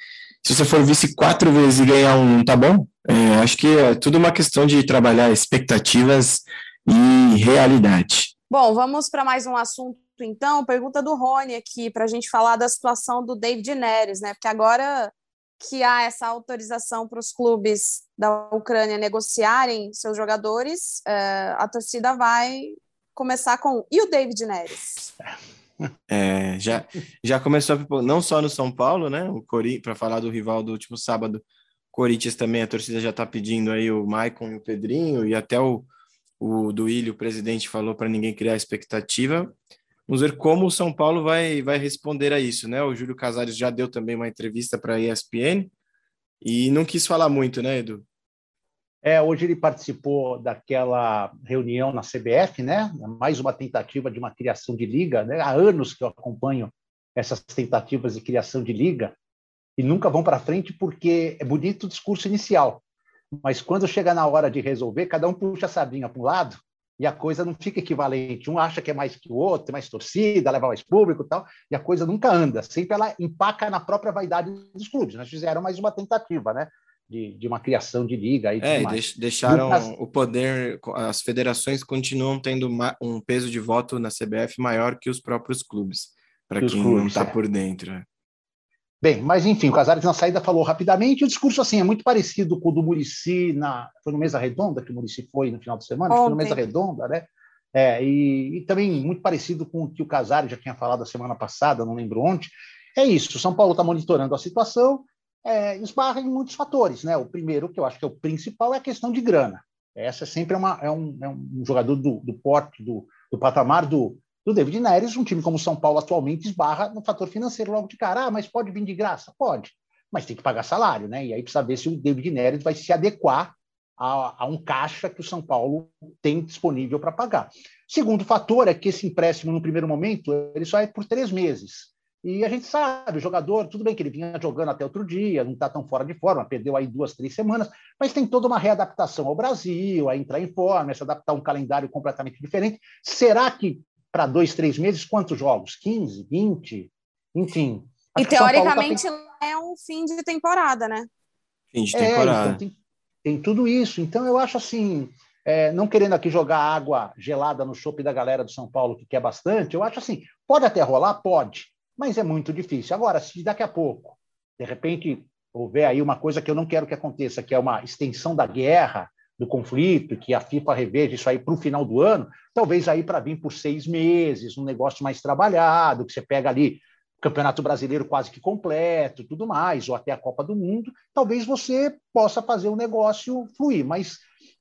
se você for vice quatro vezes e ganhar um, tá bom? É, acho que é tudo uma questão de trabalhar expectativas e realidade. Bom, vamos para mais um assunto então, pergunta do Rony aqui, para a gente falar da situação do David Neres, né? Porque agora que há essa autorização para os clubes da Ucrânia negociarem seus jogadores, uh, a torcida vai começar com e o David Neres? É, já, já começou a, não só no São Paulo, né? O para falar do rival do último sábado, Corinthians também, a torcida já está pedindo aí o Maicon e o Pedrinho, e até o, o Duílio, o presidente, falou para ninguém criar expectativa. Vamos ver como o São Paulo vai, vai responder a isso, né? O Júlio Casares já deu também uma entrevista para a ESPN e não quis falar muito, né, Edu? É, hoje ele participou daquela reunião na CBF, né? Mais uma tentativa de uma criação de liga. Né? Há anos que eu acompanho essas tentativas de criação de liga e nunca vão para frente porque é bonito o discurso inicial, mas quando chega na hora de resolver, cada um puxa a sardinha para um lado e a coisa não fica equivalente. Um acha que é mais que o outro, tem mais torcida, leva mais público e tal, e a coisa nunca anda. Sempre ela empaca na própria vaidade dos clubes. Nós fizeram mais uma tentativa, né? De, de uma criação de liga. E é, deixaram o poder, as federações continuam tendo um peso de voto na CBF maior que os próprios clubes, para quem clubes, não está é. por dentro. Bem, mas enfim, o Casares na saída falou rapidamente. O discurso assim é muito parecido com o do Murici na foi no Mesa Redonda que o Murici foi no final de semana, foi no Mesa Redonda, né? É, e, e, também muito parecido com o que o Casares já tinha falado a semana passada, não lembro onde. É isso. O São Paulo está monitorando a situação, é, esbarra em muitos fatores, né? O primeiro, que eu acho que é o principal, é a questão de grana. Essa é sempre uma, é, um, é um jogador do, do porte, do, do patamar do, do David Neres, um time como o São Paulo atualmente esbarra no fator financeiro logo de cara. Ah, mas pode vir de graça? Pode, mas tem que pagar salário, né? E aí precisa ver se o David Neres vai se adequar a, a um caixa que o São Paulo tem disponível para pagar. Segundo fator é que esse empréstimo, no primeiro momento, ele só é por três meses. E a gente sabe, o jogador, tudo bem que ele vinha jogando até outro dia, não está tão fora de forma, perdeu aí duas, três semanas, mas tem toda uma readaptação ao Brasil, a entrar em forma, a se adaptar a um calendário completamente diferente. Será que para dois, três meses, quantos jogos? 15, 20? Enfim. E tá teoricamente tá... é um fim de temporada, né? Fim de temporada. É, então tem, tem, tudo isso. Então eu acho assim, é, não querendo aqui jogar água gelada no chope da galera do São Paulo, que quer bastante, eu acho assim, pode até rolar? Pode, mas é muito difícil. Agora, se daqui a pouco, de repente, houver aí uma coisa que eu não quero que aconteça, que é uma extensão da guerra, do conflito, que a FIFA reveja isso aí para o final do ano, talvez aí para vir por seis meses, um negócio mais trabalhado, que você pega ali Campeonato Brasileiro quase que completo, tudo mais, ou até a Copa do Mundo, talvez você possa fazer o negócio fluir. Mas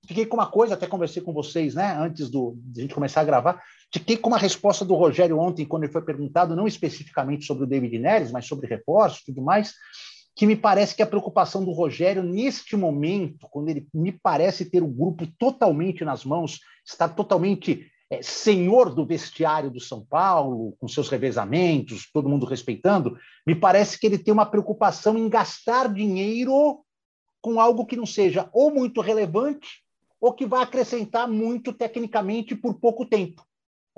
fiquei com uma coisa, até conversei com vocês, né, antes do, de a gente começar a gravar, fiquei com uma resposta do Rogério ontem, quando ele foi perguntado, não especificamente sobre o David Neres, mas sobre reforços tudo mais, que me parece que a preocupação do Rogério, neste momento, quando ele me parece ter o grupo totalmente nas mãos, está totalmente é, senhor do vestiário do São Paulo, com seus revezamentos, todo mundo respeitando, me parece que ele tem uma preocupação em gastar dinheiro com algo que não seja ou muito relevante ou que vá acrescentar muito tecnicamente por pouco tempo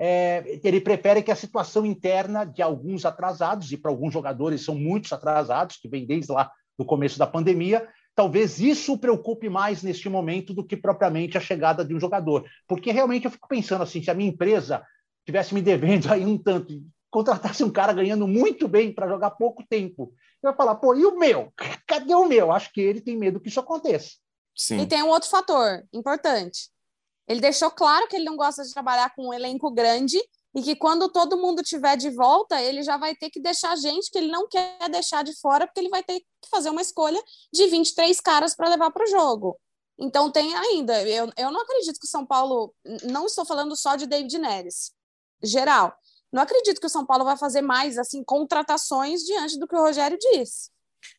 é, ele prefere que a situação interna de alguns atrasados, e para alguns jogadores são muitos atrasados, que vem desde lá do começo da pandemia, talvez isso o preocupe mais neste momento do que propriamente a chegada de um jogador. Porque realmente eu fico pensando assim, se a minha empresa tivesse me devendo aí um tanto, contratasse um cara ganhando muito bem para jogar pouco tempo, eu ia falar, pô, e o meu? Cadê o meu? Acho que ele tem medo que isso aconteça. Sim. E tem um outro fator importante. Ele deixou claro que ele não gosta de trabalhar com um elenco grande e que quando todo mundo tiver de volta, ele já vai ter que deixar gente que ele não quer deixar de fora, porque ele vai ter que fazer uma escolha de 23 caras para levar para o jogo. Então tem ainda. Eu, eu não acredito que o São Paulo. Não estou falando só de David Neres, geral. Não acredito que o São Paulo vai fazer mais assim contratações diante do que o Rogério disse.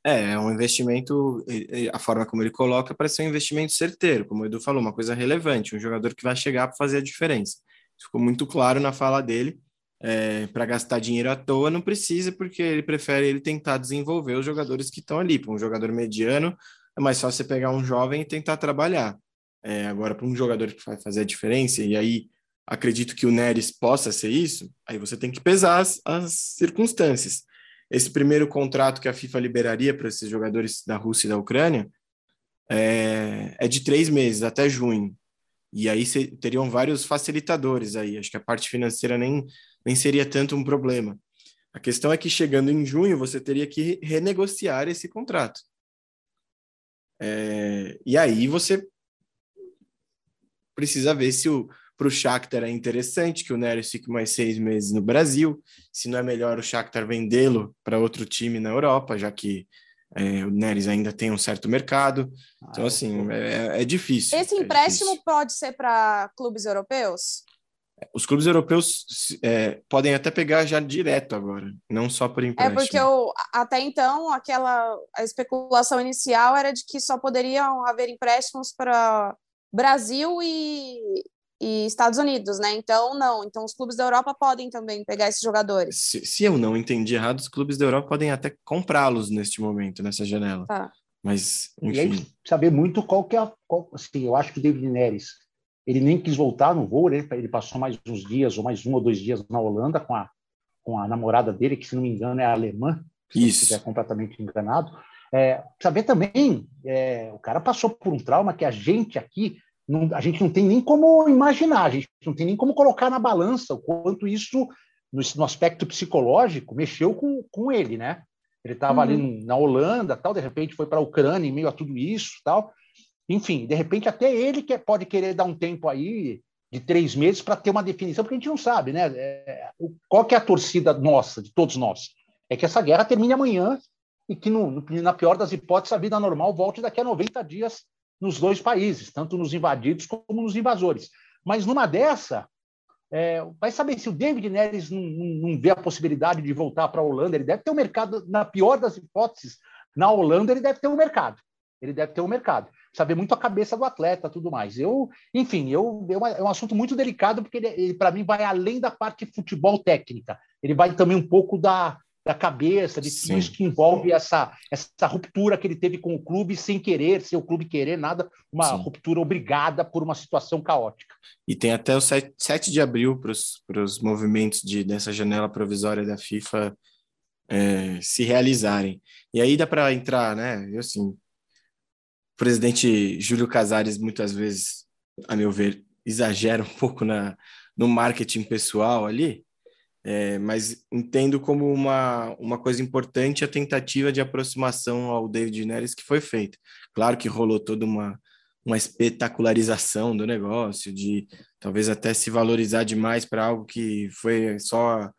É, é um investimento, a forma como ele coloca, parece ser um investimento certeiro, como o Edu falou, uma coisa relevante, um jogador que vai chegar para fazer a diferença. Ficou muito claro na fala dele. É, para gastar dinheiro à toa não precisa, porque ele prefere ele tentar desenvolver os jogadores que estão ali. Para um jogador mediano, é mais fácil você pegar um jovem e tentar trabalhar. É, agora, para um jogador que vai fazer a diferença, e aí acredito que o Neres possa ser isso, aí você tem que pesar as, as circunstâncias. Esse primeiro contrato que a FIFA liberaria para esses jogadores da Rússia e da Ucrânia é, é de três meses, até junho. E aí teriam vários facilitadores aí. Acho que a parte financeira nem, nem seria tanto um problema. A questão é que chegando em junho você teria que renegociar esse contrato. É, e aí você precisa ver se para o Shakhtar é interessante que o Neres fique mais seis meses no Brasil, se não é melhor o Shakhtar vendê-lo para outro time na Europa, já que é, o Neres ainda tem um certo mercado. Então, ah, assim, é, é, difícil. Esse é empréstimo difícil. pode ser para clubes europeus? Os clubes europeus é, podem até pegar já direto agora, não só por empréstimo. É porque eu, até então aquela a especulação inicial era de que só poderiam haver empréstimos para Brasil e, e Estados Unidos, né? Então, não. Então, os clubes da Europa podem também pegar esses jogadores. Se, se eu não entendi errado, os clubes da Europa podem até comprá-los neste momento, nessa janela. Tá. Mas, enfim. E aí, saber muito qual que é. Qual, assim, eu acho que o David Neres, ele nem quis voltar no voo, né? Ele passou mais uns dias, ou mais um ou dois dias na Holanda com a, com a namorada dele, que, se não me engano, é alemã. Se Isso. estiver completamente enganado. É, saber também, é, o cara passou por um trauma que a gente aqui não, a gente não tem nem como imaginar, a gente não tem nem como colocar na balança o quanto isso, no, no aspecto psicológico, mexeu com, com ele, né? Ele estava uhum. ali na Holanda, tal, de repente foi para a Ucrânia em meio a tudo isso, tal. Enfim, de repente até ele que pode querer dar um tempo aí de três meses para ter uma definição, porque a gente não sabe, né? É, qual que é a torcida nossa, de todos nós? É que essa guerra termine amanhã e que, no, no, na pior das hipóteses, a vida normal volte daqui a 90 dias nos dois países, tanto nos invadidos como nos invasores. Mas numa dessa, é, vai saber se o David Neres não, não, não vê a possibilidade de voltar para a Holanda, ele deve ter um mercado, na pior das hipóteses, na Holanda ele deve ter um mercado. Ele deve ter um mercado. Saber muito a cabeça do atleta, tudo mais. Eu, enfim, eu, eu é um assunto muito delicado porque ele, ele para mim vai além da parte futebol técnica. Ele vai também um pouco da, da cabeça, de tudo isso que envolve essa, essa ruptura que ele teve com o clube sem querer, sem o clube querer nada, uma Sim. ruptura obrigada por uma situação caótica. E tem até o 7, 7 de abril para os movimentos de, dessa janela provisória da FIFA é, se realizarem. E aí dá para entrar, né? Eu, assim, o presidente Júlio Casares, muitas vezes, a meu ver, exagera um pouco na, no marketing pessoal ali, é, mas entendo como uma, uma coisa importante a tentativa de aproximação ao David Neres que foi feita. Claro que rolou toda uma, uma espetacularização do negócio, de talvez até se valorizar demais para algo que foi só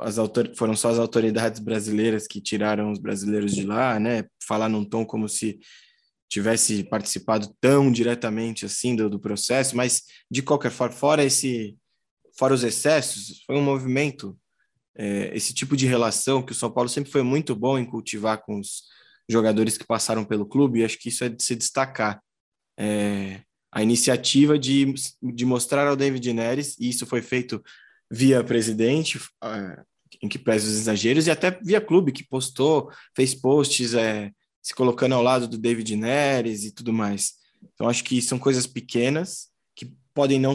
as autor foram só as autoridades brasileiras que tiraram os brasileiros de lá, né? Falar num tom como se tivesse participado tão diretamente assim do, do processo, mas de qualquer forma, fora esse fora os excessos, foi um movimento, é, esse tipo de relação que o São Paulo sempre foi muito bom em cultivar com os jogadores que passaram pelo clube, e acho que isso é de se destacar. É, a iniciativa de, de mostrar ao David Neres, e isso foi feito via presidente, em que pesa os exageros, e até via clube, que postou, fez posts é, se colocando ao lado do David Neres e tudo mais. Então, acho que são coisas pequenas que podem não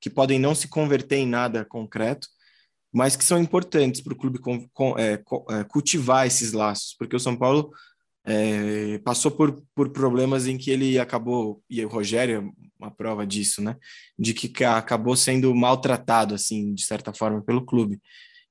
que podem não se converter em nada concreto, mas que são importantes para o clube com, com, é, é, cultivar esses laços, porque o São Paulo é, passou por, por problemas em que ele acabou, e o Rogério é uma prova disso, né? De que acabou sendo maltratado, assim, de certa forma, pelo clube.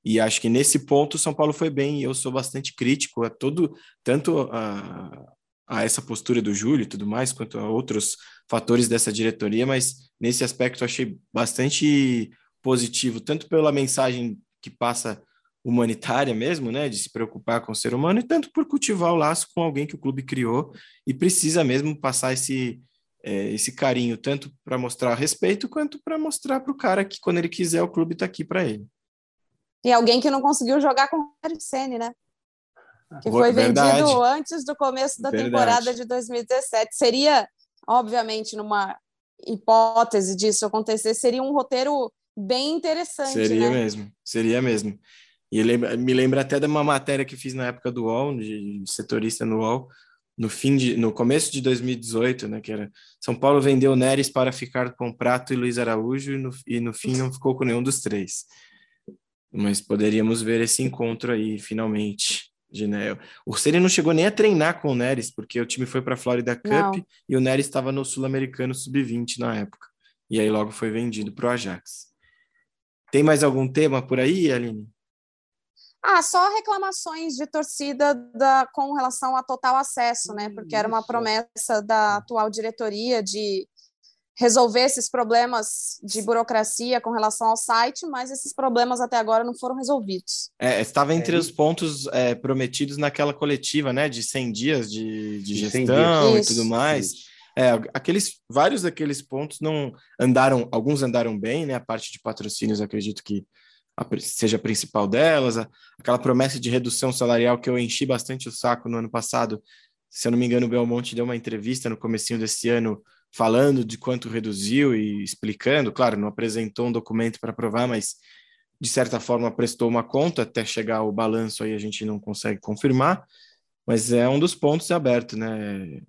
E acho que nesse ponto o São Paulo foi bem, e eu sou bastante crítico a todo, tanto a, a essa postura do Júlio e tudo mais, quanto a outros fatores dessa diretoria, mas nesse aspecto eu achei bastante positivo, tanto pela mensagem que passa humanitária mesmo, né, de se preocupar com o ser humano, e tanto por cultivar o laço com alguém que o clube criou e precisa mesmo passar esse é, esse carinho, tanto para mostrar respeito, quanto para mostrar para o cara que quando ele quiser o clube está aqui para ele. E alguém que não conseguiu jogar com o Arsene, né? Que foi Verdade. vendido antes do começo da Verdade. temporada de 2017. Seria obviamente, numa hipótese disso acontecer, seria um roteiro bem interessante. Seria né? mesmo, seria mesmo. E lembra, me lembra até de uma matéria que fiz na época do UOL, de setorista no UOL, no fim de, no começo de 2018, né, que era São Paulo vendeu Neres para ficar com Prato e Luiz Araújo e no, e no fim não ficou com nenhum dos três. Mas poderíamos ver esse encontro aí finalmente de né, o Ceni não chegou nem a treinar com o Neres, porque o time foi para a Florida Cup não. e o Neres estava no Sul-Americano Sub-20 na época. E aí logo foi vendido para o Ajax. Tem mais algum tema por aí, Aline? Ah, só reclamações de torcida da, com relação a total acesso, né? Porque era uma promessa da atual diretoria de resolver esses problemas de burocracia com relação ao site, mas esses problemas até agora não foram resolvidos. É, estava entre é, os pontos é, prometidos naquela coletiva, né, de 100 dias de, de gestão e tudo mais. É, aqueles vários daqueles pontos não andaram, alguns andaram bem, né? A parte de patrocínios, acredito que a, seja a principal delas. A, aquela promessa de redução salarial que eu enchi bastante o saco no ano passado. Se eu não me engano, o Belmonte deu uma entrevista no comecinho desse ano falando de quanto reduziu e explicando, claro, não apresentou um documento para provar, mas de certa forma prestou uma conta até chegar o balanço aí a gente não consegue confirmar, mas é um dos pontos abertos, né?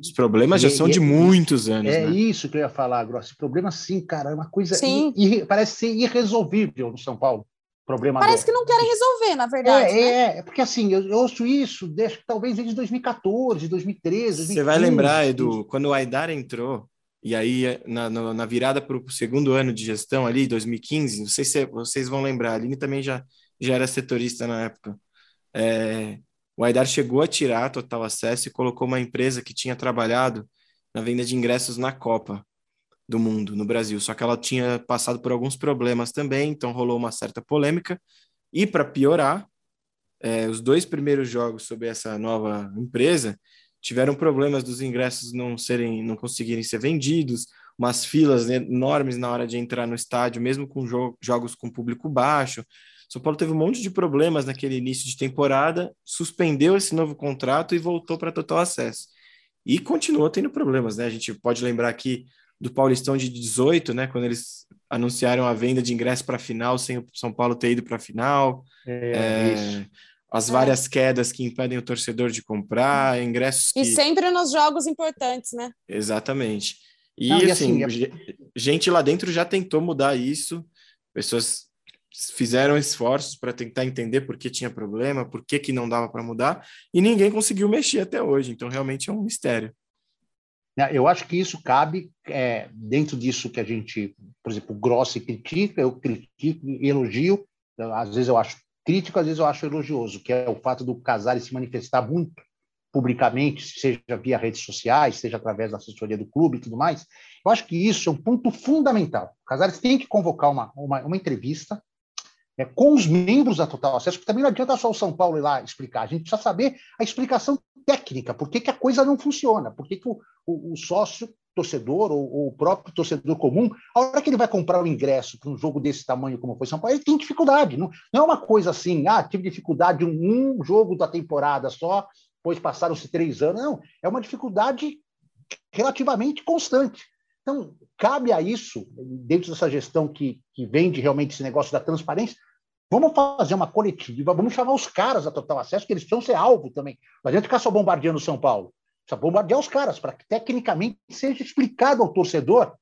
Os problemas já e, são e, de muitos anos. É né? isso que eu ia falar, Grossi. Problema sim, cara, é uma coisa ir, parece ser irresolvível no São Paulo problema. Parece do... que não querem resolver, na verdade. É, né? é porque assim, eu, eu, ouço isso desde, talvez desde 2014, 2013. 2015. Você vai lembrar, Edu, quando o Aidar entrou, e aí na, na, na virada para o segundo ano de gestão ali, 2015, não sei se vocês vão lembrar, a Aline também já, já era setorista na época. É, o Aidar chegou a tirar total acesso e colocou uma empresa que tinha trabalhado na venda de ingressos na Copa do mundo no Brasil. Só que ela tinha passado por alguns problemas também, então rolou uma certa polêmica. E para piorar, é, os dois primeiros jogos sob essa nova empresa tiveram problemas dos ingressos não serem, não conseguirem ser vendidos, umas filas enormes na hora de entrar no estádio, mesmo com jo jogos com público baixo. São Paulo teve um monte de problemas naquele início de temporada, suspendeu esse novo contrato e voltou para total acesso. E continuou tendo problemas, né? A gente pode lembrar que do Paulistão de 18, né? Quando eles anunciaram a venda de ingresso para a final, sem o São Paulo ter ido para a final. É, é, as várias é. quedas que impedem o torcedor de comprar, ingressos. Que... E sempre nos jogos importantes, né? Exatamente. E, Não, e assim, assim é... gente lá dentro já tentou mudar isso, pessoas fizeram esforços para tentar entender por que tinha problema, por que, que não dava para mudar, e ninguém conseguiu mexer até hoje. Então, realmente é um mistério. Né, eu acho que isso cabe é, dentro disso que a gente, por exemplo, Grossi critica, eu critico, elogio, às vezes eu acho crítico, às vezes eu acho elogioso, que é o fato do Casares se manifestar muito publicamente, seja via redes sociais, seja através da assessoria do clube e tudo mais. Eu acho que isso é um ponto fundamental. O Casares tem que convocar uma, uma, uma entrevista é, com os membros da Total Acesso, porque também não adianta só o São Paulo ir lá explicar, a gente precisa saber a explicação técnica, por que, que a coisa não funciona, por que, que o, o, o sócio torcedor ou, ou, o próprio torcedor comum, a hora que ele vai comprar o ingresso para um jogo desse tamanho como foi São Paulo, ele tem dificuldade. Não, não é uma coisa assim, ah, tive dificuldade um, um jogo da temporada só, pois passaram-se três anos. Não, é uma dificuldade relativamente constante. Então, cabe a isso, dentro dessa gestão que, que vende realmente esse negócio da transparência, Vamos fazer uma coletiva, vamos chamar os caras da Total Acesso, que eles precisam ser alvo também. Não adianta ficar só bombardeando São Paulo. Precisa bombardear os caras, para que tecnicamente seja explicado ao torcedor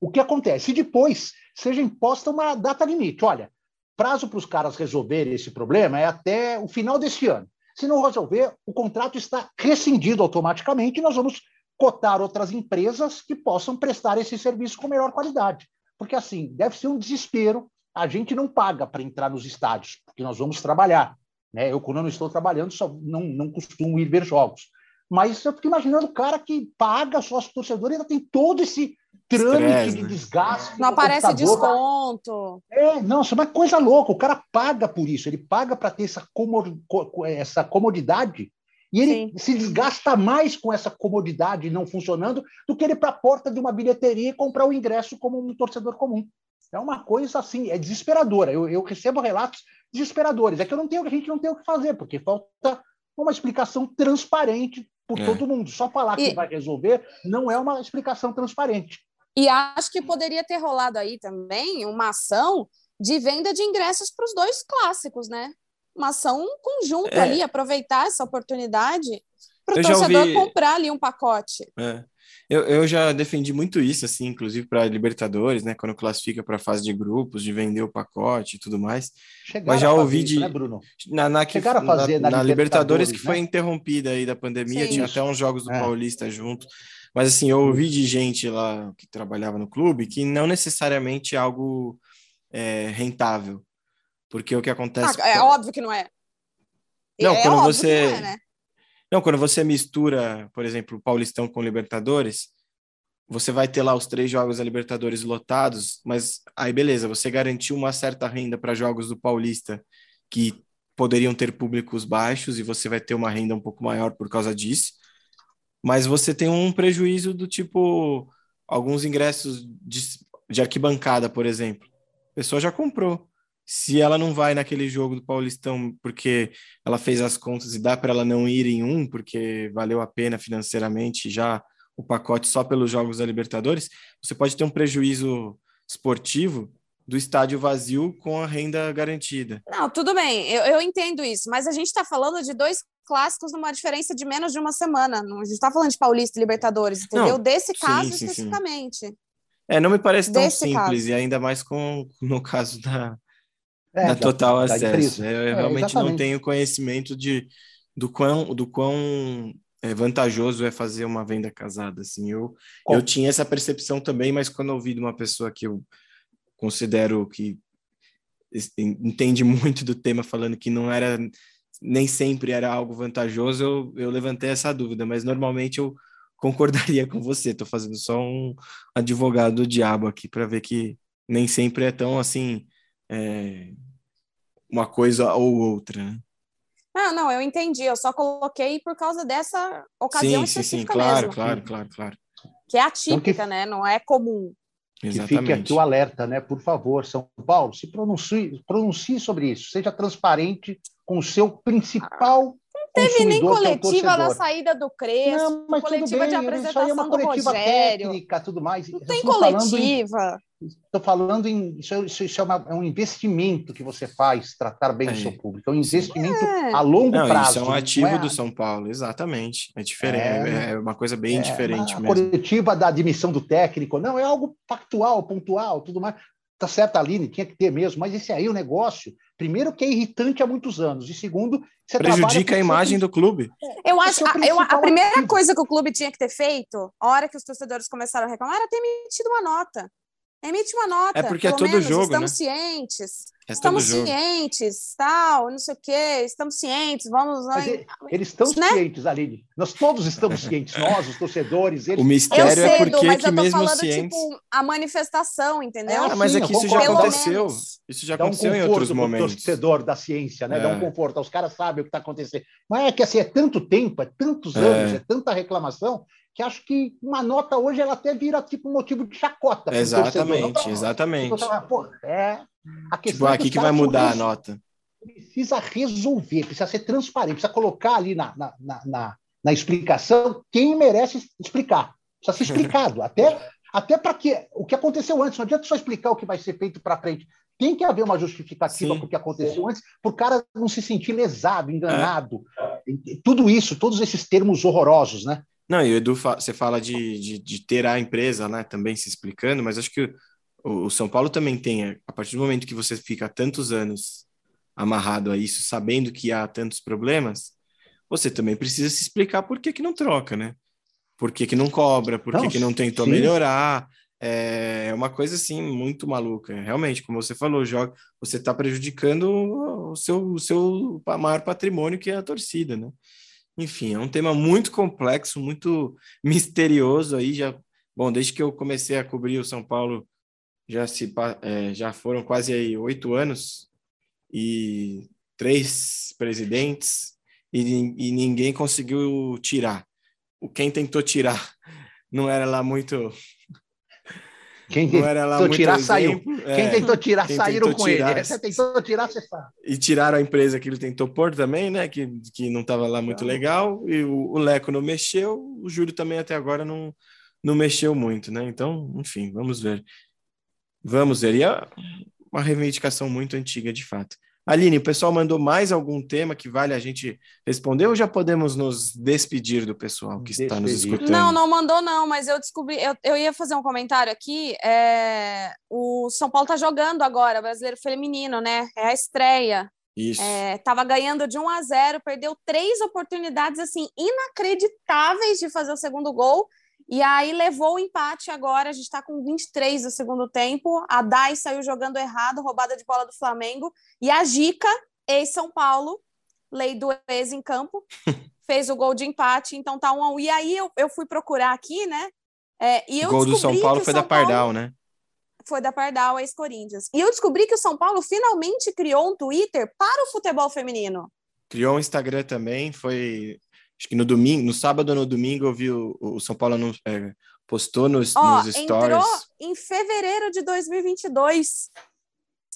o que acontece. E depois seja imposta uma data limite. Olha, prazo para os caras resolverem esse problema é até o final desse ano. Se não resolver, o contrato está rescindido automaticamente e nós vamos cotar outras empresas que possam prestar esse serviço com melhor qualidade. Porque, assim, deve ser um desespero a gente não paga para entrar nos estádios, porque nós vamos trabalhar. Né? Eu, quando eu não estou trabalhando, só não, não costumo ir ver jogos. Mas eu fico imaginando o cara que paga sócio torcedor e ainda tem todo esse trâmite Estresse, de né? desgaste. Não aparece desconto. É, não, isso é uma coisa louca. O cara paga por isso, ele paga para ter essa, essa comodidade e ele Sim. se desgasta mais com essa comodidade não funcionando do que ele para a porta de uma bilheteria e comprar o ingresso como um torcedor comum. É uma coisa assim, é desesperadora. Eu, eu recebo relatos desesperadores. É que eu não tenho, a gente não tem o que fazer, porque falta uma explicação transparente por é. todo mundo. Só falar e... que vai resolver não é uma explicação transparente. E acho que poderia ter rolado aí também uma ação de venda de ingressos para os dois clássicos, né? Uma ação conjunta é. ali, aproveitar essa oportunidade para o torcedor ouvi... comprar ali um pacote. É. Eu, eu já defendi muito isso, assim, inclusive para Libertadores, né? Quando classifica para a fase de grupos, de vender o pacote e tudo mais. Chegaram Mas já ouvi de. Isso, né, Bruno? Na, na, que, na, na, na, Libertadores, Libertadores que né? foi interrompida aí da pandemia, Sim, tinha isso. até uns jogos do é. Paulista junto. Mas assim, eu ouvi de gente lá que trabalhava no clube que não necessariamente é algo é, rentável Porque o que acontece. Ah, é óbvio que não é. Não, é quando óbvio você. que não, é, né? Não, quando você mistura, por exemplo, Paulistão com Libertadores, você vai ter lá os três jogos da Libertadores lotados, mas aí beleza, você garantiu uma certa renda para jogos do Paulista que poderiam ter públicos baixos e você vai ter uma renda um pouco maior por causa disso. Mas você tem um prejuízo do tipo alguns ingressos de, de arquibancada, por exemplo. A pessoa já comprou. Se ela não vai naquele jogo do Paulistão porque ela fez as contas e dá para ela não ir em um porque valeu a pena financeiramente já o pacote só pelos jogos da Libertadores, você pode ter um prejuízo esportivo do estádio vazio com a renda garantida. Não, tudo bem, eu, eu entendo isso, mas a gente está falando de dois clássicos numa diferença de menos de uma semana. Não, a gente está falando de Paulista e Libertadores, entendeu? Não, Desse caso sim, sim, especificamente. Sim. É, não me parece tão Desse simples, caso. e ainda mais com no caso da, é, da total acesso. Eu, eu é, realmente exatamente. não tenho conhecimento de do quão, do quão é, vantajoso é fazer uma venda casada. Assim, eu, eu tinha essa percepção também, mas quando eu ouvi de uma pessoa que eu considero que entende muito do tema, falando que não era nem sempre era algo vantajoso, eu, eu levantei essa dúvida, mas normalmente eu concordaria com você. Estou fazendo só um advogado do diabo aqui para ver que nem sempre é tão assim é, uma coisa ou outra. Né? Não, não, eu entendi. Eu só coloquei por causa dessa ocasião sim, específica sim, sim. Claro, mesmo. claro, claro, claro. Que é atípica, então que... né? Não é comum. Que Exatamente. fique aqui o alerta, né? Por favor, São Paulo, se pronuncie, pronuncie sobre isso. Seja transparente com o seu principal teve nem é coletiva é da saída do Crespo, não, coletiva bem, de apresentação é do Rogério. Técnica, tudo mais. Não tem coletiva. Estou falando em. Isso, é, isso é, uma, é, um investimento que você faz, tratar bem é. o seu público. É um investimento é. a longo não, prazo. Isso é um ativo do São Paulo, exatamente. É diferente, é, uma coisa bem diferente mesmo. Coletiva da admissão do técnico, não, é algo factual, pontual, tudo mais. Tá certo, Aline, tinha que ter mesmo, mas esse aí é o negócio. Primeiro, que é irritante há muitos anos, e segundo, você prejudica a imagem do clube. Eu acho, a, eu, a primeira ativo. coisa que o clube tinha que ter feito, a hora que os torcedores começaram a reclamar, era ter emitido uma nota. Emite uma nota. É porque é todo menos, jogo, estamos né? cientes. É estamos cientes, tal, não sei o quê, estamos cientes, vamos. Mas eles estão né? cientes, Aline. Nós todos estamos cientes, nós, os torcedores. Eles... O mistério eu é porque mas que eu tô mesmo falando, cientes... tipo, a manifestação, entendeu? Ah, mas é que isso já aconteceu. Isso já aconteceu um em outros momentos. torcedor da ciência, né? É. Dá um é. conforto. Os caras sabem o que está acontecendo. Mas é que assim, é tanto tempo, é tantos anos, é, é tanta reclamação, que acho que uma nota hoje ela até vira tipo motivo de chacota. Exatamente, exatamente. Pô, é, a questão tipo, aqui que vai mudar a nota. Precisa resolver, precisa ser transparente, precisa colocar ali na, na, na, na explicação quem merece explicar. Precisa ser explicado, até, até para que o que aconteceu antes, não adianta só explicar o que vai ser feito para frente. Tem que haver uma justificativa para o que aconteceu antes, para o cara não se sentir lesado, enganado. É. Tudo isso, todos esses termos horrorosos, né? Não, e o Edu, você fala de, de, de, ter a empresa né, também se explicando, mas acho que o, o, São Paulo também tem, a partir do momento que você fica tantos anos amarrado a isso, sabendo que há tantos problemas, você também precisa se explicar por que, que não troca, né? Por que, que não cobra, por que, que não tentou sim. melhorar. É uma coisa assim muito maluca. Realmente, como você falou, joga, você está prejudicando o seu, o seu maior patrimônio, que é a torcida, né? Enfim, é um tema muito complexo, muito misterioso aí. Já, bom, desde que eu comecei a cobrir o São Paulo, já se é, já foram quase aí oito anos e três presidentes e, e ninguém conseguiu tirar. O quem tentou tirar não era lá muito quem tentou tirar, saiu. É, quem tentou tirar, quem saíram tentou com tirar, ele. Você tentou tirar, você sabe. E tiraram a empresa que ele tentou pôr também, né? Que, que não estava lá muito legal. E o, o, Leco não mexeu. O Júlio também até agora não, não mexeu muito, né? Então, enfim, vamos ver. Vamos ver. E é uma reivindicação muito antiga, de fato. Aline, o pessoal mandou mais algum tema que vale a gente responder ou já podemos nos despedir do pessoal que Despedir. está nos escutando? Não, não mandou não, mas eu descobri, eu, eu ia fazer um comentário aqui, é, o São Paulo está jogando agora, brasileiro feminino, né? É a estreia. Isso. É, tava ganhando de 1 a 0, perdeu três oportunidades assim inacreditáveis de fazer o segundo gol E aí levou o empate agora, a gente está com 23 do segundo tempo. A Dai saiu jogando errado, roubada de bola do Flamengo. E a Gica, ex-São Paulo, lei do ex em campo, fez o gol de empate, então tá um a um. E aí eu, eu fui procurar aqui, né? É, e eu o gol do São Paulo foi São da Pardal, né? Foi da Pardal, ex-Corinthians. E eu descobri que o São Paulo finalmente criou um Twitter para o futebol feminino. Criou um Instagram também, foi. Acho que no domingo, no sábado ou no domingo, eu vi o, o São Paulo no, é, postou nos, Ó, nos stories. entrou em fevereiro de 2022.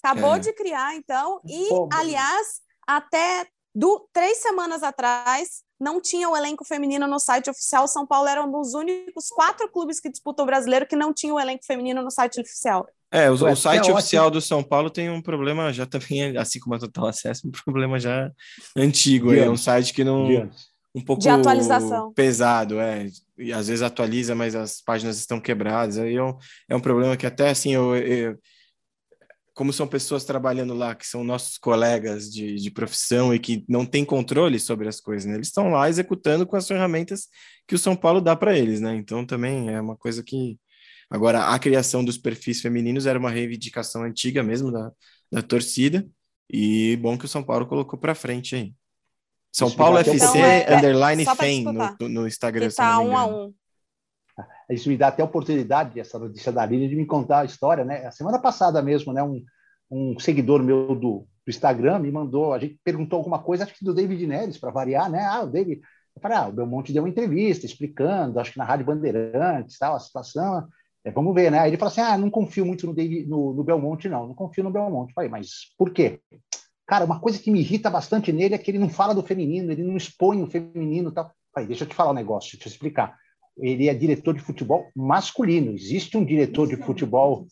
Acabou É. de criar, então. E, Pô, aliás, até do, três semanas atrás, não tinha o elenco feminino no site oficial. São Paulo era um dos únicos quatro clubes que disputam o brasileiro que não tinha o elenco feminino no site oficial. É, o, o site é oficial do São Paulo tem um problema já também, assim como a Total Acesso, um problema já antigo. É um site que não. Um pouco De atualização. pesado, é. E às vezes atualiza, mas as páginas estão quebradas. Aí é um, é um problema que até assim, eu, eu- como são pessoas trabalhando lá, que são nossos colegas de, de profissão e que não têm controle sobre as coisas, né? Eles estão lá executando com as ferramentas que o São Paulo dá para eles, né? Então também é uma coisa que. Agora, a criação dos perfis femininos era uma reivindicação antiga mesmo da, da torcida, e bom que o São Paulo colocou para frente aí. São Paulo FC Então, é- underline só pra FEM no, no Instagram. Tá me um a um. Isso me dá até a oportunidade, essa notícia da Lília, de me contar a história, né? A semana passada mesmo, né? Um, um seguidor meu do, do Instagram me mandou, a gente perguntou alguma coisa, acho que do David Neres, para variar, né? Ah, o David. Eu falei, ah, o Belmonte deu uma entrevista explicando, acho que na Rádio Bandeirantes, tal, a situação. É, vamos ver, né? Aí ele falou assim: ah, não confio muito no, David, no, no Belmonte, não, não confio no Belmonte. Eu falei, mas por quê? Cara, uma coisa que me irrita bastante nele é que ele não fala do feminino, ele não expõe o feminino e tal. Falei, deixa eu te falar um negócio, deixa eu explicar. Ele é diretor de futebol masculino. Existe um diretor de futebol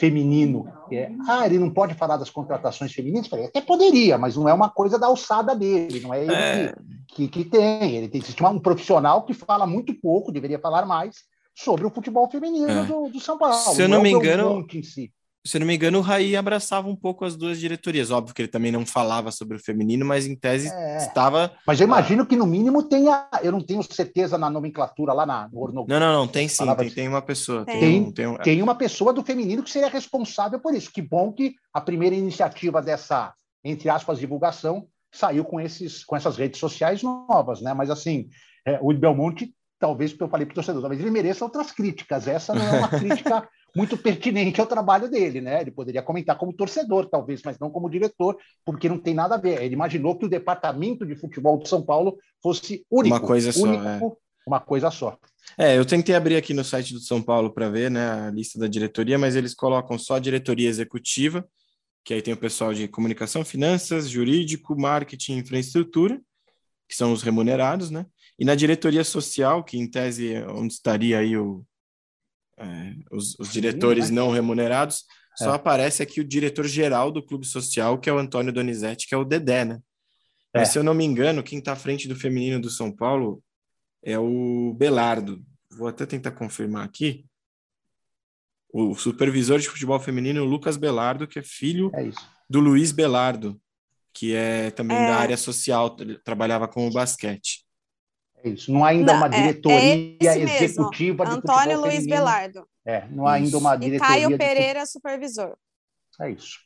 feminino. é, ah, ele não pode falar das contratações femininas? Até poderia, mas não é uma coisa da alçada dele, não é ele É. que, que, que tem. Ele tem existe um profissional que fala muito pouco, deveria falar mais, sobre o futebol feminino É. do, do São Paulo. Se eu não é me engano- si. Se eu não me engano, o Raí abraçava um pouco as duas diretorias. Óbvio que ele também não falava sobre o feminino, mas em tese É. estava. Mas eu imagino que no mínimo tenha, eu não tenho certeza na nomenclatura lá na, no Não, não, não, tem sim, tem, tem uma pessoa. Tem, Tem. um, tem um- tem uma pessoa do feminino que seria responsável por isso. Que bom que a primeira iniciativa dessa, entre aspas, divulgação saiu com, esses, com essas redes sociais novas, né? Mas assim, é, o Belmonte, talvez, porque eu falei para o torcedor, talvez ele mereça outras críticas. Essa não é uma crítica muito pertinente ao trabalho dele, né? Ele poderia comentar como torcedor, talvez, mas não como diretor, porque não tem nada a ver. Ele imaginou que o departamento de futebol de São Paulo fosse único. Uma coisa só, único, é. Uma coisa só. É, eu tentei abrir aqui no site do São Paulo para ver né, a lista da diretoria, mas eles colocam só a diretoria executiva, que aí tem o pessoal de comunicação, finanças, jurídico, marketing infraestrutura, que são os remunerados, né? E na diretoria social, que em tese é onde estaria aí o, é, os, os diretores não remunerados, só É. aparece aqui o diretor-geral do clube social, que é o Antônio Donizete, que é o Dedé, né? Mas É. se eu não me engano, quem está à frente do feminino do São Paulo é o Belardo. Vou até tentar confirmar aqui. O supervisor de futebol feminino, o Lucas Belardo, que é filho É do Luiz Belardo, que é também É. da área social, trabalhava com o basquete. É isso. Não há ainda Não, uma é- diretoria é mesmo, executiva de Antônio futebol Luiz feminino. Belardo. É, não há ainda uma E diretoria. Caio de Pereira, supervisor. fute- É isso.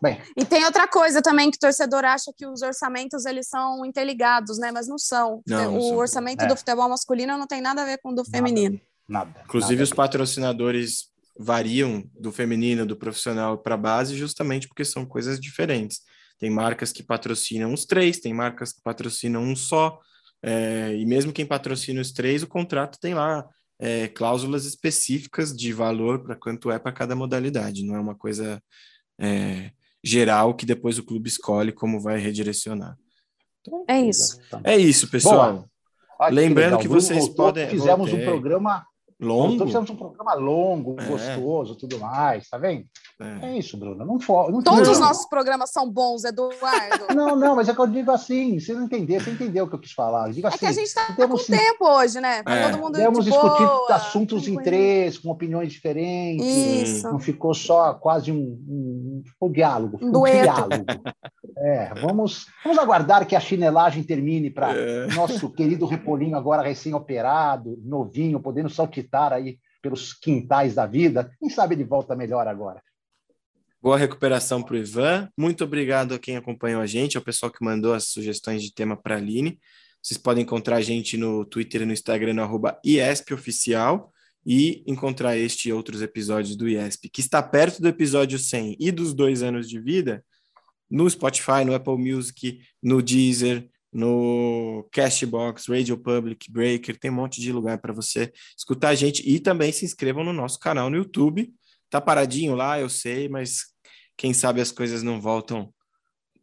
Bem, E tem outra coisa também que o torcedor acha que os orçamentos eles são interligados, né? Mas não são. Não, não o são. orçamento É. do futebol masculino não tem nada a ver com o do feminino. nada. Inclusive, nada. os patrocinadores variam do feminino, do profissional para a base, justamente porque são coisas diferentes. Tem marcas que patrocinam os três, tem marcas que patrocinam um só, é, e mesmo quem patrocina os três, o contrato tem lá é, cláusulas específicas de valor para quanto é para cada modalidade, não é uma coisa é, geral que depois o clube escolhe como vai redirecionar. É isso. Exatamente. É isso, pessoal. Lembrando que Bruno vocês voltou, podem- Fizemos voltei. um programa. Longo? voltou, fizemos um programa longo, É. gostoso, tudo mais, tá vendo? É. É isso, Bruno. Não, for, não Todos os nossos programas são bons, Eduardo. Não, não, mas é que eu digo assim, você não entendeu, você entendeu o que eu quis falar. Eu digo É assim, que a gente tá com temos, tempo hoje, né? Pra É. todo mundo podemos de discutir boa, assuntos em três, com opiniões diferentes. Isso. Não ficou só quase um, um, um diálogo, Um um diálogo. É, vamos, vamos aguardar que a chinelagem termine para é. nosso querido Repolinho, agora recém-operado, novinho, podendo saltitar aí pelos quintais da vida. Quem sabe ele volta melhor agora. Boa recuperação para o Ivan. Muito obrigado a quem acompanhou a gente, ao pessoal que mandou as sugestões de tema para a Aline. Vocês podem encontrar a gente no Twitter e no Instagram, no arroba IESPOficial, e encontrar este e outros episódios do IESP, que está perto do episódio 100 e dos dois anos de vida, no Spotify, no Apple Music, no Deezer, no Castbox, Radio Public, Breaker, tem um monte de lugar para você escutar a gente e também se inscrevam no nosso canal no YouTube. Tá paradinho lá, eu sei, mas quem sabe as coisas não voltam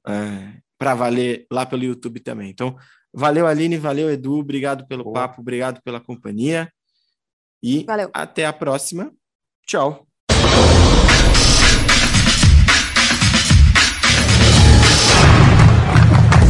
é, para valer lá pelo YouTube também. Então, valeu, Aline, valeu, Edu, obrigado pelo Boa. papo, obrigado pela companhia. E valeu. até a próxima. Tchau.